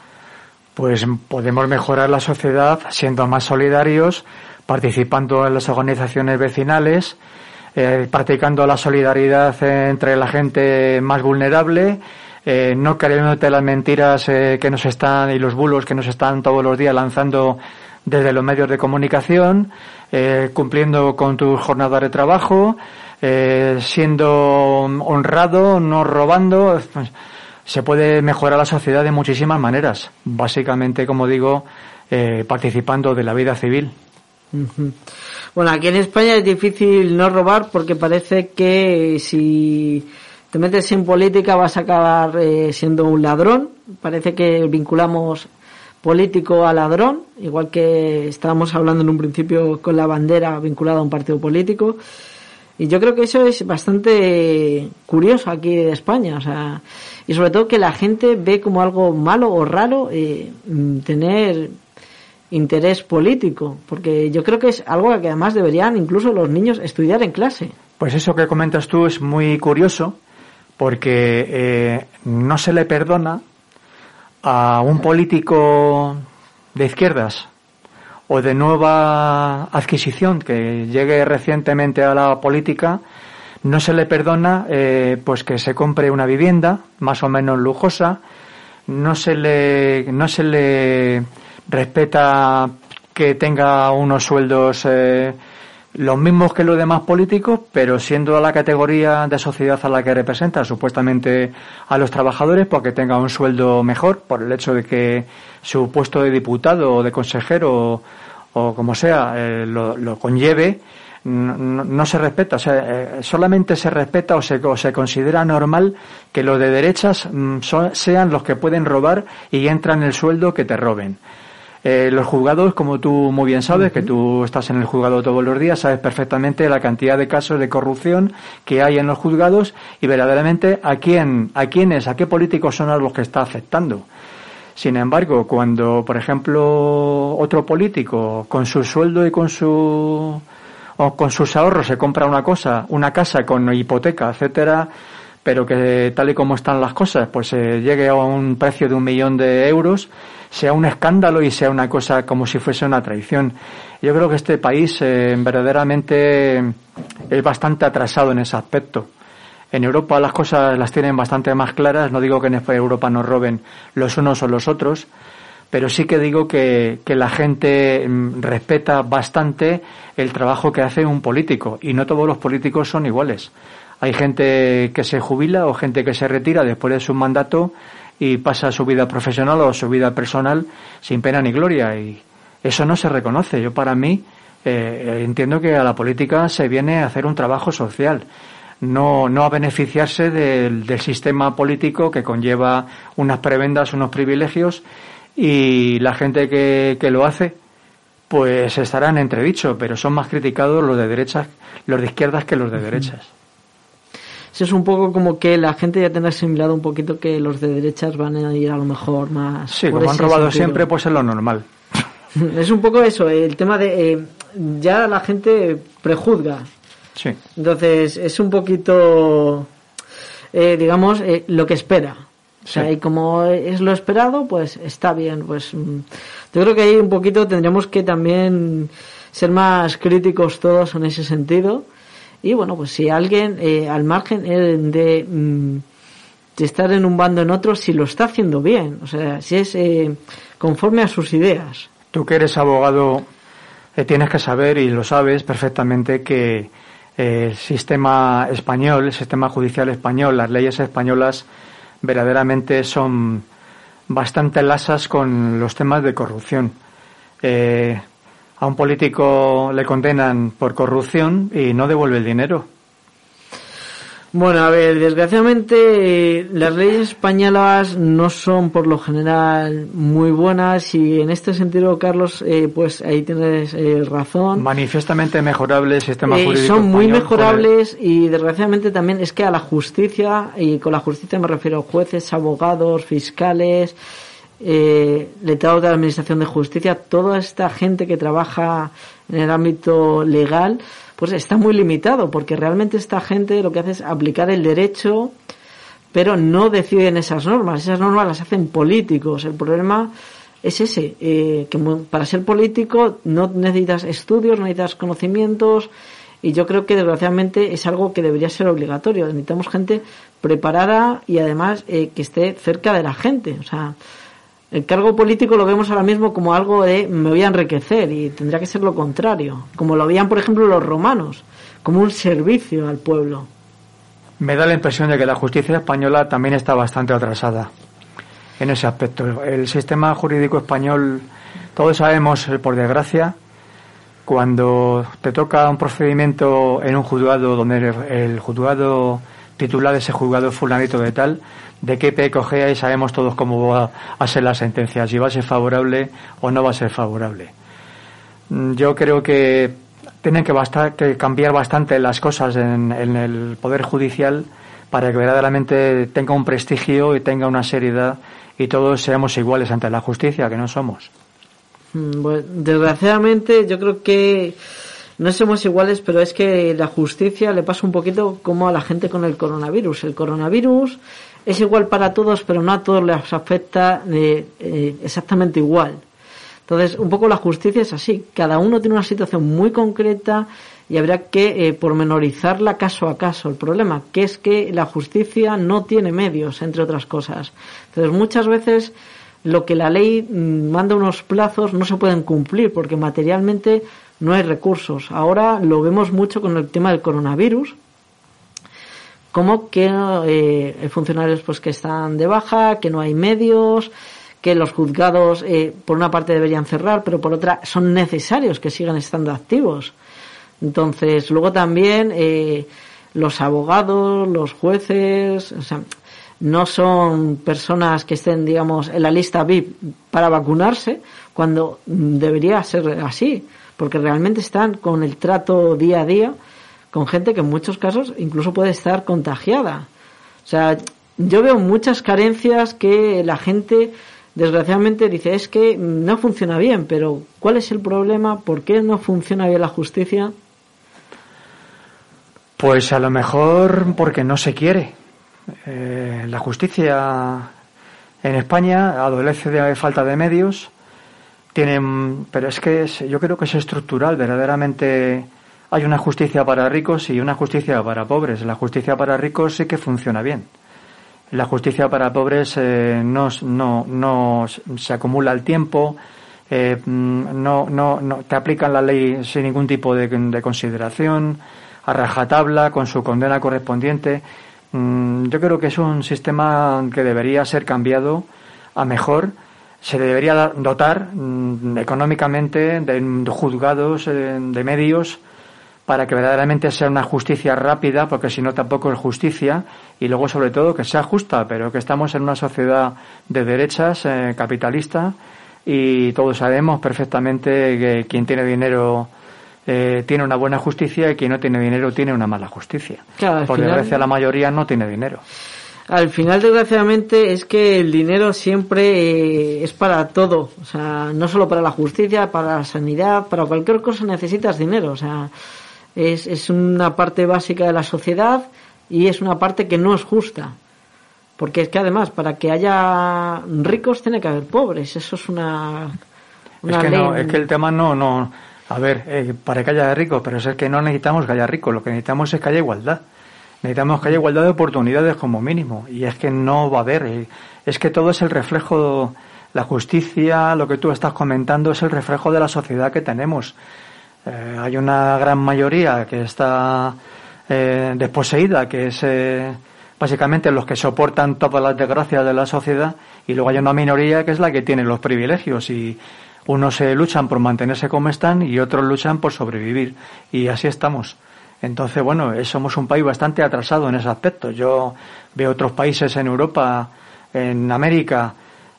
Pues podemos mejorar la sociedad siendo más solidarios, participando en las organizaciones vecinales, eh, practicando la solidaridad entre la gente más vulnerable, eh, no creyéndote las mentiras eh, que nos están y los bulos que nos están todos los días lanzando desde los medios de comunicación, cumpliendo con tu jornada de trabajo, eh, siendo honrado, no robando. Se puede mejorar la sociedad de muchísimas maneras. Básicamente, como digo, eh, participando de la vida civil. Bueno, aquí en España es difícil no robar porque parece que si te metes en política vas a acabar eh, siendo un ladrón. Parece que vinculamos político a ladrón, igual que estábamos hablando en un principio con la bandera vinculada a un partido político. Y yo creo que eso es bastante curioso aquí de España, o sea, y sobre todo que la gente ve como algo malo o raro eh, mm, tener interés político, porque yo creo que es algo que además deberían incluso los niños estudiar en clase. Pues eso que comentas tú es muy curioso, porque eh, no se le perdona a un político de izquierdas o de nueva adquisición que llegue recientemente a la política, no se le perdona eh, pues que se compre una vivienda más o menos lujosa, no se le, no se le respeta que tenga unos sueldos eh, los mismos que los demás políticos, pero siendo la categoría de sociedad a la que representa, supuestamente a los trabajadores, porque tenga un sueldo mejor, por el hecho de que su puesto de diputado o de consejero o, como sea eh, lo, conlleve, no, se respeta, o sea, eh, solamente se respeta o se, se, considera normal que los de derechas mm, sean los que pueden robar y entran el sueldo que te roben. Eh, los juzgados, como tú muy bien sabes, que tú estás en el juzgado todos los días, sabes perfectamente la cantidad de casos de corrupción que hay en los juzgados y verdaderamente a quién, a quiénes, a qué políticos son a los que está afectando. Sin embargo, cuando, por ejemplo, otro político con su sueldo y con su o con sus ahorros se compra una cosa, una casa con hipoteca, etcétera, pero que tal y como están las cosas, pues se llegue a un precio de un millón de euros, sea un escándalo y sea una cosa como si fuese una traición. Yo creo que este país eh, verdaderamente es bastante atrasado en ese aspecto. En Europa las cosas las tienen bastante más claras, no digo que en Europa nos roben los unos o los otros, pero sí que digo que, que la gente mm, respeta bastante el trabajo que hace un político y no todos los políticos son iguales. Hay gente que se jubila o gente que se retira después de su mandato y pasa su vida profesional o su vida personal sin pena ni gloria y eso no se reconoce. Yo para mí eh, entiendo que a la política se viene a hacer un trabajo social, no, no a beneficiarse del, del sistema político que conlleva unas prebendas, unos privilegios y la gente que, que lo hace pues estarán entredicho, pero son más criticados los de derechas, los de izquierdas que los de derechas es un poco como que la gente ya tendrá asimilado un poquito que los de derechas van a ir a lo mejor más. Sí, como han robado siempre, pues es lo normal. *laughs* es un poco eso, el tema de. Eh, ya la gente prejuzga. Sí. Entonces, es un poquito. Eh, digamos, eh, lo que espera. O sea, y como es lo esperado, pues está bien. Pues mm, yo creo que ahí un poquito tendríamos que también ser más críticos todos en ese sentido y bueno, pues si alguien, eh, al margen eh, de, mm, de, estar en un bando en otro, si lo está haciendo bien, o sea, si es eh, conforme a sus ideas. Tú que eres abogado, tienes que saber y lo sabes perfectamente que el sistema español, el sistema judicial español, las leyes españolas verdaderamente son bastante lasas con los temas de corrupción. Eh, a un político le condenan por corrupción y no devuelve el dinero. Bueno, a ver, desgraciadamente las leyes españolas no son por lo general muy buenas y en este sentido, Carlos, eh, pues ahí tienes eh, razón. Manifiestamente mejorable el sistema eh, jurídico. Son muy mejorables y desgraciadamente también es que a la justicia, y con la justicia me refiero a jueces, abogados, fiscales, eh, letrados de la Administración de Justicia, toda esta gente que trabaja en el ámbito legal, pues está muy limitado, porque realmente esta gente lo que hace es aplicar el derecho, pero no deciden esas normas. Esas normas las hacen políticos. El problema es ese, eh, que para ser político no necesitas estudios, no necesitas conocimientos, y yo creo que desgraciadamente es algo que debería ser obligatorio. Necesitamos gente preparada y además eh, que esté cerca de la gente. O sea, el cargo político lo vemos ahora mismo como algo de me voy a enriquecer y tendría que ser lo contrario, como lo veían por ejemplo los romanos, como un servicio al pueblo. Me da la impresión de que la justicia española también está bastante atrasada en ese aspecto. El sistema jurídico español, todos sabemos, eh, por desgracia, cuando te toca un procedimiento en un juzgado donde el juzgado titular de ese juzgado fulanito de tal, de qué pe cogea y sabemos todos cómo va a ser la sentencia, si va a ser favorable o no va a ser favorable. Mm, Yo creo que tienen que, que cambiar bastante las cosas en, en el Poder Judicial para que verdaderamente tenga un prestigio y tenga una seriedad y todos seamos iguales ante la justicia, que no somos. Mm, Bueno, desgraciadamente yo creo que no somos iguales, pero es que la justicia le pasa un poquito como a la gente con el coronavirus. El coronavirus es igual para todos, pero no a todos les afecta eh, exactamente igual. Entonces, un poco la justicia es así. Cada uno tiene una situación muy concreta y habrá que eh, pormenorizarla caso a caso. El problema que es que la justicia no tiene medios, entre otras cosas. Entonces, muchas veces lo que la ley mm, manda unos plazos no se pueden cumplir porque materialmente no hay recursos. Ahora lo vemos mucho con el tema del coronavirus, como que eh, funcionarios pues que están de baja, que no hay medios, que los juzgados eh, por una parte deberían cerrar, pero por otra son necesarios que sigan estando activos. Entonces, luego también eh, los abogados, los jueces, o sea, no son personas que estén, digamos, en la lista VIP para vacunarse, cuando debería ser así, porque realmente están con el trato día a día con gente que en muchos casos incluso puede estar contagiada. O sea, yo veo muchas carencias que la gente desgraciadamente dice es que no funciona bien, pero ¿cuál es el problema? ¿Por qué no funciona bien la justicia? Pues a lo mejor porque no se quiere. Eh, la justicia en España adolece de falta de medios. Tienen, pero es que es- yo creo que es estructural. Verdaderamente hay una justicia para ricos y una justicia para pobres. La justicia para ricos sí que funciona bien. La justicia para pobres eh, no, se acumula el tiempo, eh, mm, no, no, no, te aplican la ley sin ningún tipo de, de consideración, a rajatabla, con su condena correspondiente. Mm, Yo creo que es un sistema que debería ser cambiado a mejor. Se debería dotar mm, económicamente de juzgados, eh, de medios, para que verdaderamente sea una justicia rápida, porque si no tampoco es justicia, y luego sobre todo que sea justa, pero que estamos en una sociedad de derechas, eh, capitalista, y todos sabemos perfectamente que quien tiene dinero eh, tiene una buena justicia y quien no tiene dinero tiene una mala justicia. Claro, Por final- desgracia la mayoría no tiene dinero. Al final, desgraciadamente, es que el dinero siempre eh, es para todo. O sea, no solo para la justicia, para la sanidad, para cualquier cosa necesitas dinero. O sea, es, es una parte básica de la sociedad y es una parte que no es justa. Porque es que además, para que haya ricos, tiene que haber pobres. Eso es una, una es que ley. no, es que el tema no, no, a ver, eh, para que haya ricos, pero es que no necesitamos que haya ricos, lo que necesitamos es que haya igualdad. Necesitamos que haya igualdad de oportunidades como mínimo, y es que no va a haber, eh, es que todo es el reflejo, la justicia, lo que tú estás comentando es el reflejo de la sociedad que tenemos. Eh, hay una gran mayoría que está eh, desposeída, que es eh, básicamente los que soportan todas las desgracias de la sociedad, y luego hay una minoría que es la que tiene los privilegios y unos se luchan por mantenerse como están y otros luchan por sobrevivir y así estamos. Entonces, bueno, eh, somos un país bastante atrasado en ese aspecto. Yo veo otros países en Europa, en América,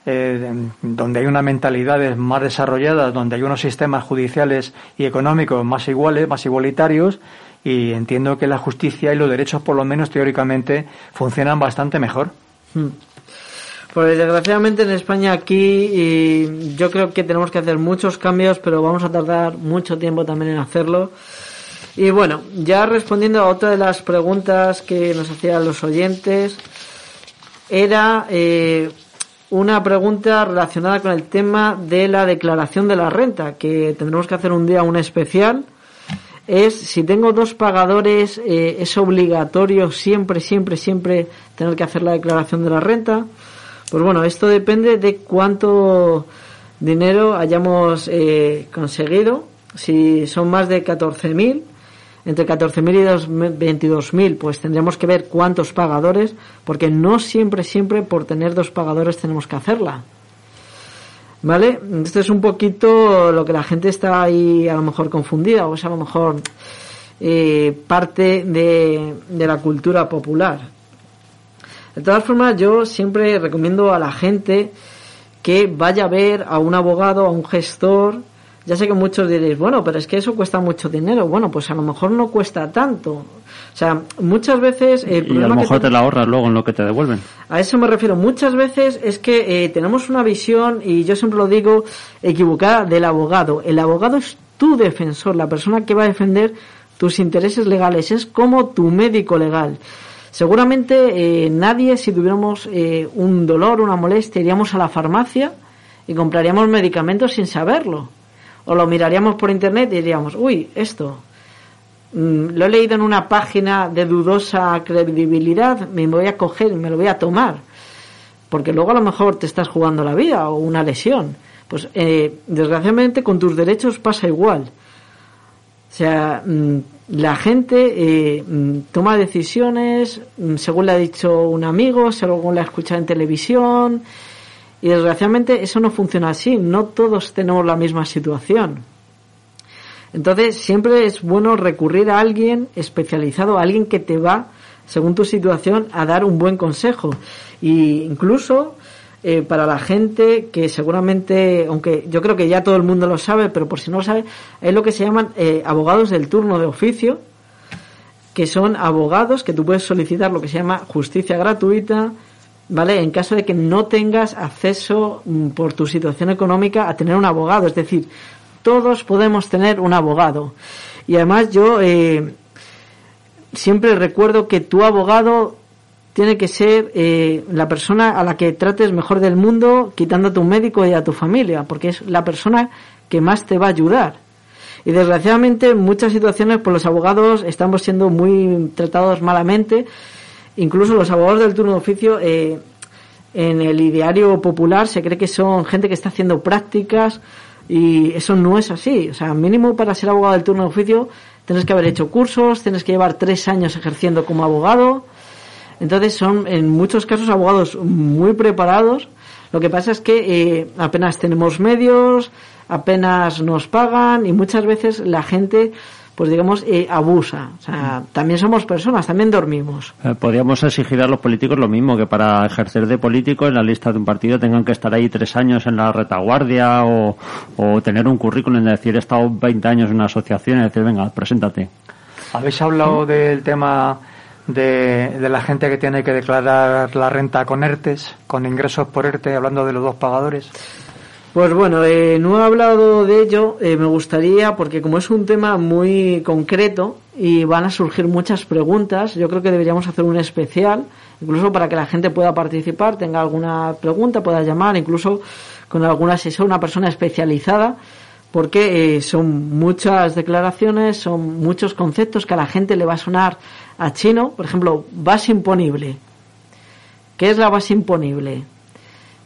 eh, donde hay unas mentalidades más desarrolladas, donde hay unos sistemas judiciales y económicos más iguales, más igualitarios, y entiendo que la justicia y los derechos, por lo menos teóricamente, funcionan bastante mejor. Hmm. Pues desgraciadamente en España aquí y yo creo que tenemos que hacer muchos cambios, pero vamos a tardar mucho tiempo también en hacerlo. Y bueno, ya respondiendo a otra de las preguntas que nos hacían los oyentes, era eh, una pregunta relacionada con el tema de la declaración de la renta, que tendremos que hacer un día un especial. Es si tengo dos pagadores, eh, es obligatorio siempre, siempre, siempre tener que hacer la declaración de la renta. Pues bueno, esto depende de cuánto dinero hayamos eh, conseguido. Si son más de 14.000, entre 14.000 y dos- 22.000, pues tendremos que ver cuántos pagadores, porque no siempre, siempre por tener dos pagadores tenemos que hacerla. ¿Vale? Esto es un poquito lo que la gente está ahí a lo mejor confundida, o es a lo mejor eh, parte de, de la cultura popular. De todas formas, yo siempre recomiendo a la gente que vaya a ver a un abogado, a un gestor. Ya sé que muchos diréis, bueno, pero es que eso cuesta mucho dinero. Bueno, pues a lo mejor no cuesta tanto. O sea, muchas veces el y a lo que mejor te- te la ahorras luego en lo que te devuelven. a eso me refiero. Muchas veces es que eh, tenemos una visión, y yo siempre lo digo, equivocada del abogado. El abogado es tu defensor, la persona que va a defender tus intereses legales. Es como tu médico legal. Seguramente eh, nadie, si tuviéramos eh, un dolor, una molestia, iríamos a la farmacia y compraríamos medicamentos sin saberlo. O lo miraríamos por internet y diríamos, uy, esto, Mm, lo he leído en una página de dudosa credibilidad, me voy a coger me lo voy a tomar. Porque luego a lo mejor te estás jugando la vida o una lesión. Pues eh, desgraciadamente con tus derechos pasa igual. O sea, mm, la gente eh, mm, toma decisiones según le ha dicho un amigo, según le ha escuchado en televisión. Y desgraciadamente eso no funciona así. No todos tenemos la misma situación. Entonces, siempre es bueno recurrir a alguien especializado, a alguien que te va, según tu situación, a dar un buen consejo. Y incluso eh, para la gente que seguramente, aunque yo creo que ya todo el mundo lo sabe, pero por si no lo sabe, es lo que se llaman eh, abogados del turno de oficio, que son abogados que tú puedes solicitar lo que se llama justicia gratuita, ¿vale? En caso de que no tengas acceso mm, por tu situación económica a tener un abogado. Es decir, todos podemos tener un abogado. Y además yo eh, siempre recuerdo que tu abogado tiene que ser eh, la persona a la que trates mejor del mundo, quitándote un médico y a tu familia, porque es la persona que más te va a ayudar. Y desgraciadamente en muchas situaciones pues los abogados estamos siendo muy tratados malamente. Incluso los abogados del turno de oficio eh, en el ideario popular se cree que son gente que está haciendo prácticas y eso no es así. O sea, mínimo para ser abogado del turno de oficio tienes que haber hecho cursos, tienes que llevar tres años ejerciendo como abogado. Entonces son en muchos casos abogados muy preparados. Lo que pasa es que eh, apenas tenemos medios, apenas nos pagan y muchas veces la gente, pues digamos, eh, abusa. O sea, también somos personas, también dormimos. Eh, podríamos exigir a los políticos lo mismo, que para ejercer de político en la lista de un partido tengan que estar ahí tres años en la retaguardia o, o tener un currículum de decir he estado 20 años en una asociación y decir venga, preséntate. ¿Habéis hablado del tema de, de la gente que tiene que declarar la renta con ERTES, con ingresos por ERTE, hablando de los dos pagadores? Pues bueno, eh, no he hablado de ello, eh, me gustaría, porque como es un tema muy concreto y van a surgir muchas preguntas, yo creo que deberíamos hacer un especial, incluso para que la gente pueda participar, tenga alguna pregunta, pueda llamar, incluso con algún asesor, una persona especializada, porque eh, son muchas declaraciones, son muchos conceptos que a la gente le va a sonar a chino. Por ejemplo, base imponible. ¿Qué es la base imponible?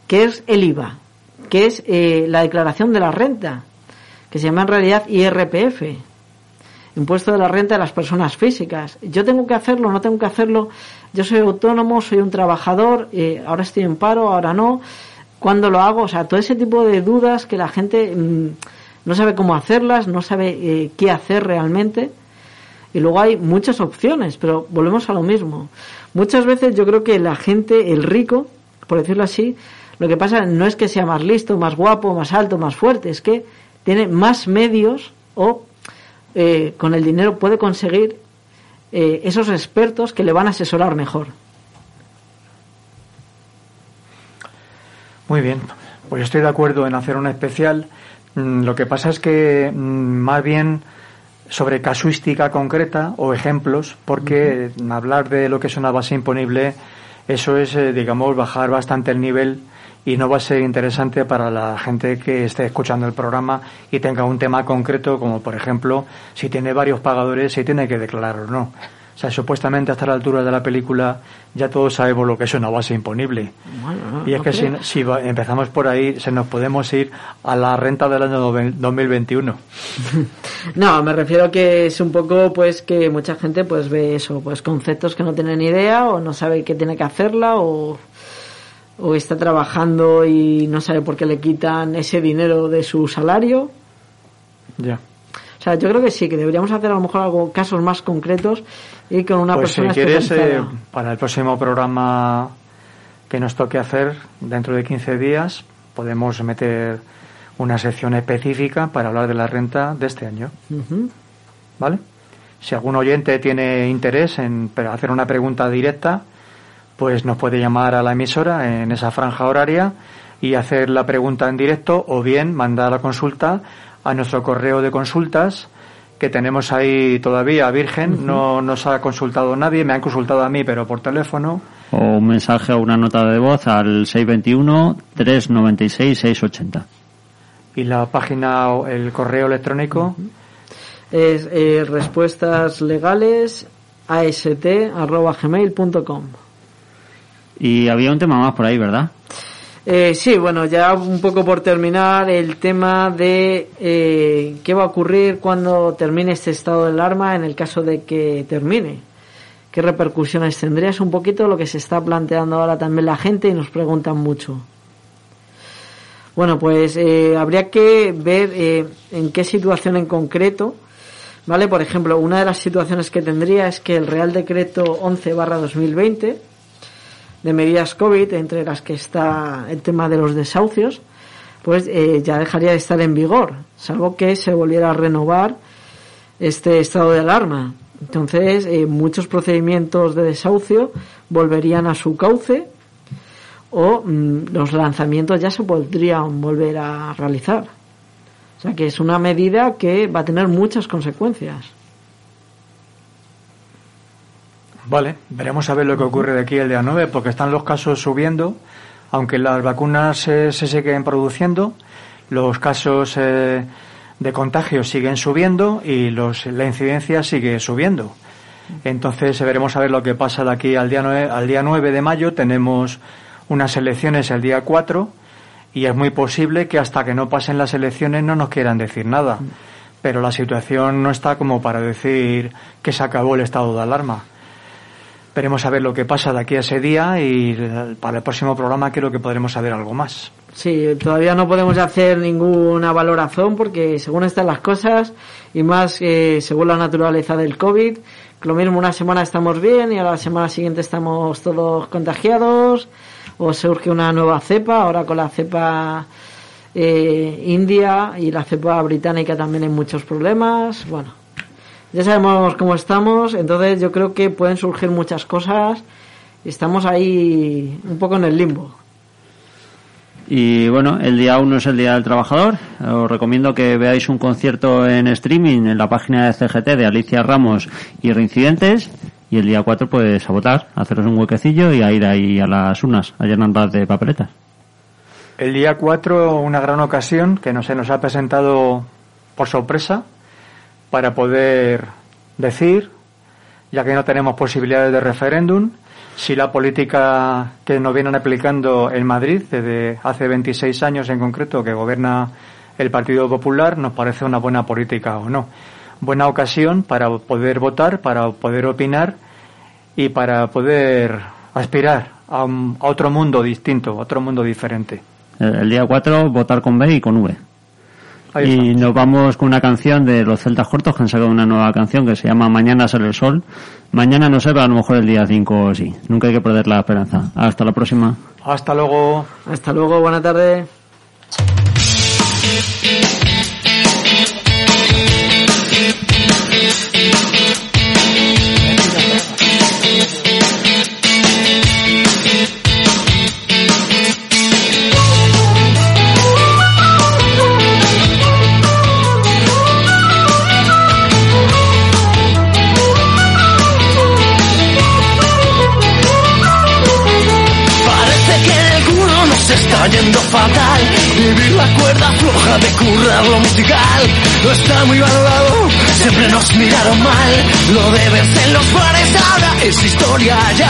¿Qué es el IVA? ¿Qué es eh, la declaración de la renta? Que se llama en realidad IRPF. Impuesto de la renta de las personas físicas. Yo tengo que hacerlo, no tengo que hacerlo. Yo soy autónomo, soy un trabajador, eh, ahora estoy en paro, ahora no. ¿Cuándo lo hago? O sea, todo ese tipo de dudas que la gente mm, no sabe cómo hacerlas, no sabe eh, qué hacer realmente. Y luego hay muchas opciones, pero volvemos a lo mismo. Muchas veces yo creo que la gente, el rico, por decirlo así, lo que pasa no es que sea más listo, más guapo, más alto, más fuerte, es que tiene más medios o eh, con el dinero puede conseguir eh, esos expertos que le van a asesorar mejor. Muy bien, pues estoy de acuerdo en hacer un especial. Mm, Lo que pasa es que mm, más bien sobre casuística concreta o ejemplos, porque hablar de lo que es una base imponible, eso es, eh, digamos, bajar bastante el nivel y no va a ser interesante para la gente que esté escuchando el programa y tenga un tema concreto, como por ejemplo, si tiene varios pagadores, si tiene que declarar o no. O sea, supuestamente hasta la altura de la película ya todos sabemos lo que es una base imponible. Y es no que si, si va- empezamos por ahí, se nos podemos ir a la renta del año noven- 2021. *laughs* No, me refiero que es un poco pues que mucha gente pues ve eso, pues conceptos que no tienen idea o no sabe que tiene que hacerla o, o está trabajando y no sabe por qué le quitan ese dinero de su salario. Ya. O sea, yo creo que sí, que deberíamos hacer a lo mejor algo, casos más concretos y con una Pues si persona quieres, eh, para el próximo programa que nos toque hacer dentro de 15 días, podemos meter una sección específica para hablar de la renta de este año. ¿Vale? Si algún oyente tiene interés en hacer una pregunta directa, pues nos puede llamar a la emisora en esa franja horaria y hacer la pregunta en directo o bien mandar la consulta a nuestro correo de consultas que tenemos ahí todavía virgen, no nos ha consultado nadie, me han consultado a mí pero por teléfono. O un mensaje o una nota de voz al 621-396-680. y la página o el correo electrónico. Es eh, respuestas legales ast.gmail.com. Y había un tema más por ahí, ¿verdad? Eh, sí, bueno, ya un poco por terminar, el tema de eh, qué va a ocurrir cuando termine este estado de alarma en el caso de que termine. ¿Qué repercusiones tendría? Es un poquito lo que se está planteando ahora también la gente y nos preguntan mucho. Bueno, pues eh, habría que ver eh, en qué situación en concreto, ¿vale? Por ejemplo, una de las situaciones que tendría es que el Real Decreto 11 2020 de medidas COVID, entre las que está el tema de los desahucios, pues eh, ya dejaría de estar en vigor, salvo que se volviera a renovar este estado de alarma. Entonces, eh, muchos procedimientos de desahucio volverían a su cauce o mm, los lanzamientos ya se podrían volver a realizar. O sea que es una medida que va a tener muchas consecuencias. Vale, veremos a ver lo que ocurre de aquí el día 9, porque están los casos subiendo, aunque las vacunas eh, se siguen produciendo, los casos eh, de contagio siguen subiendo y los, la incidencia sigue subiendo. Entonces veremos a ver lo que pasa de aquí al día 9, al día 9 de mayo. Tenemos unas elecciones el día 4 y es muy posible que hasta que no pasen las elecciones no nos quieran decir nada. Pero la situación no está como para decir que se acabó el estado de alarma. Veremos a lo que pasa de aquí a ese día y para el próximo programa creo que podremos saber algo más. Sí, todavía no podemos hacer ninguna valoración porque según están las cosas y más eh, según la naturaleza del COVID, lo mismo una semana estamos bien y a la semana siguiente estamos todos contagiados o surge una nueva cepa, ahora con la cepa eh, india y la cepa británica también hay muchos problemas, bueno, ya sabemos cómo estamos, entonces yo creo que pueden surgir muchas cosas estamos ahí un poco en el limbo. Y bueno, el día 1 es el Día del Trabajador. Os recomiendo que veáis un concierto en streaming en la página de CGT de Alicia Ramos y Reincidentes. Y el día 4 pues a votar, a haceros un huequecillo y a ir ahí a las unas, a llenar de papeletas. El día 4, una gran ocasión que no se nos ha presentado por sorpresa para poder decir, ya que no tenemos posibilidades de referéndum, si la política que nos vienen aplicando en Madrid desde hace 26 años en concreto que gobierna el Partido Popular nos parece una buena política o no. Buena ocasión para poder votar, para poder opinar y para poder aspirar a, un- a otro mundo distinto, a otro mundo diferente. El, día 4 votar con B y con V. Y nos vamos con una canción de los Celtas Cortos que han sacado una nueva canción que se llama Mañana sale el sol. Mañana no sé, pero a lo mejor el día 5 sí. Nunca hay que perder la esperanza. Hasta la próxima. Hasta luego. Hasta luego, buena tarde. Yendo fatal. Vivir la cuerda floja de currar lo musical. No está muy valorado, siempre nos miraron mal. Lo de verse en los bares ahora es historia ya.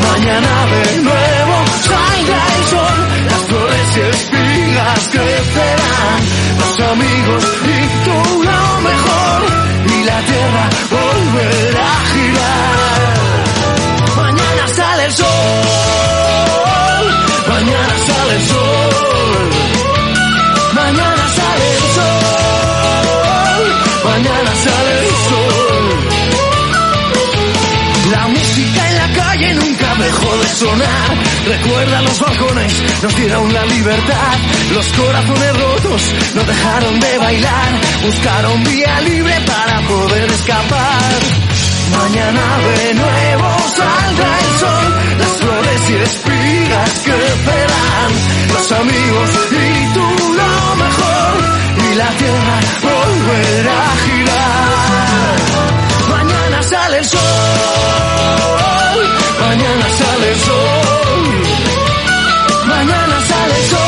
Mañana de nuevo salga el sol. Las flores y espigas crecerán. Los amigos y tú lo mejor. Y la tierra volverá a girar. Mañana sale el sol. Mañana sale el sol. Mañana sale el sol. Mañana sale el sol. La música en la calle nunca dejó de sonar. Recuerda los balcones, nos dieron la libertad. Los corazones rotos no dejaron de bailar. Buscaron vía libre para poder escapar. Mañana de nuevo saldrá el sol, las flores y espigas crecerán, los amigos y tú lo mejor, y la tierra volverá a girar. Mañana sale el sol, mañana sale el sol, mañana sale el sol,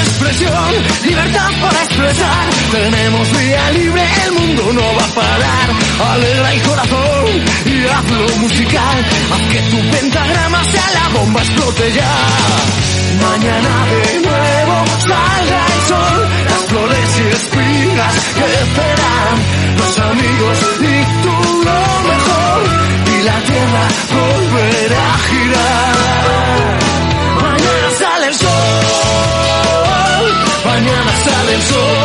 expresión, libertad para expresar. Tenemos vía libre, el mundo no va a parar. Alegra el corazón y hazlo musical. Haz que tu pentagrama sea la bomba, explote ya. Mañana de nuevo salga el sol, las flores y espigas crecerán. Los amigos y tú lo mejor, y la tierra volverá a girar. Mañana sale el sol,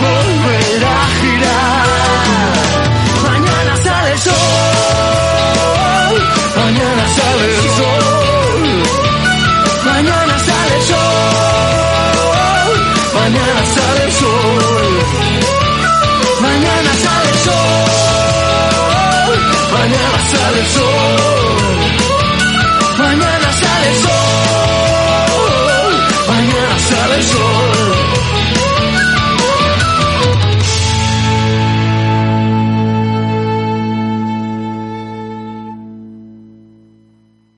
volverá a girar. Mañana sale el sol, mañana sale el sol, mañana sale el sol, mañana sale el sol,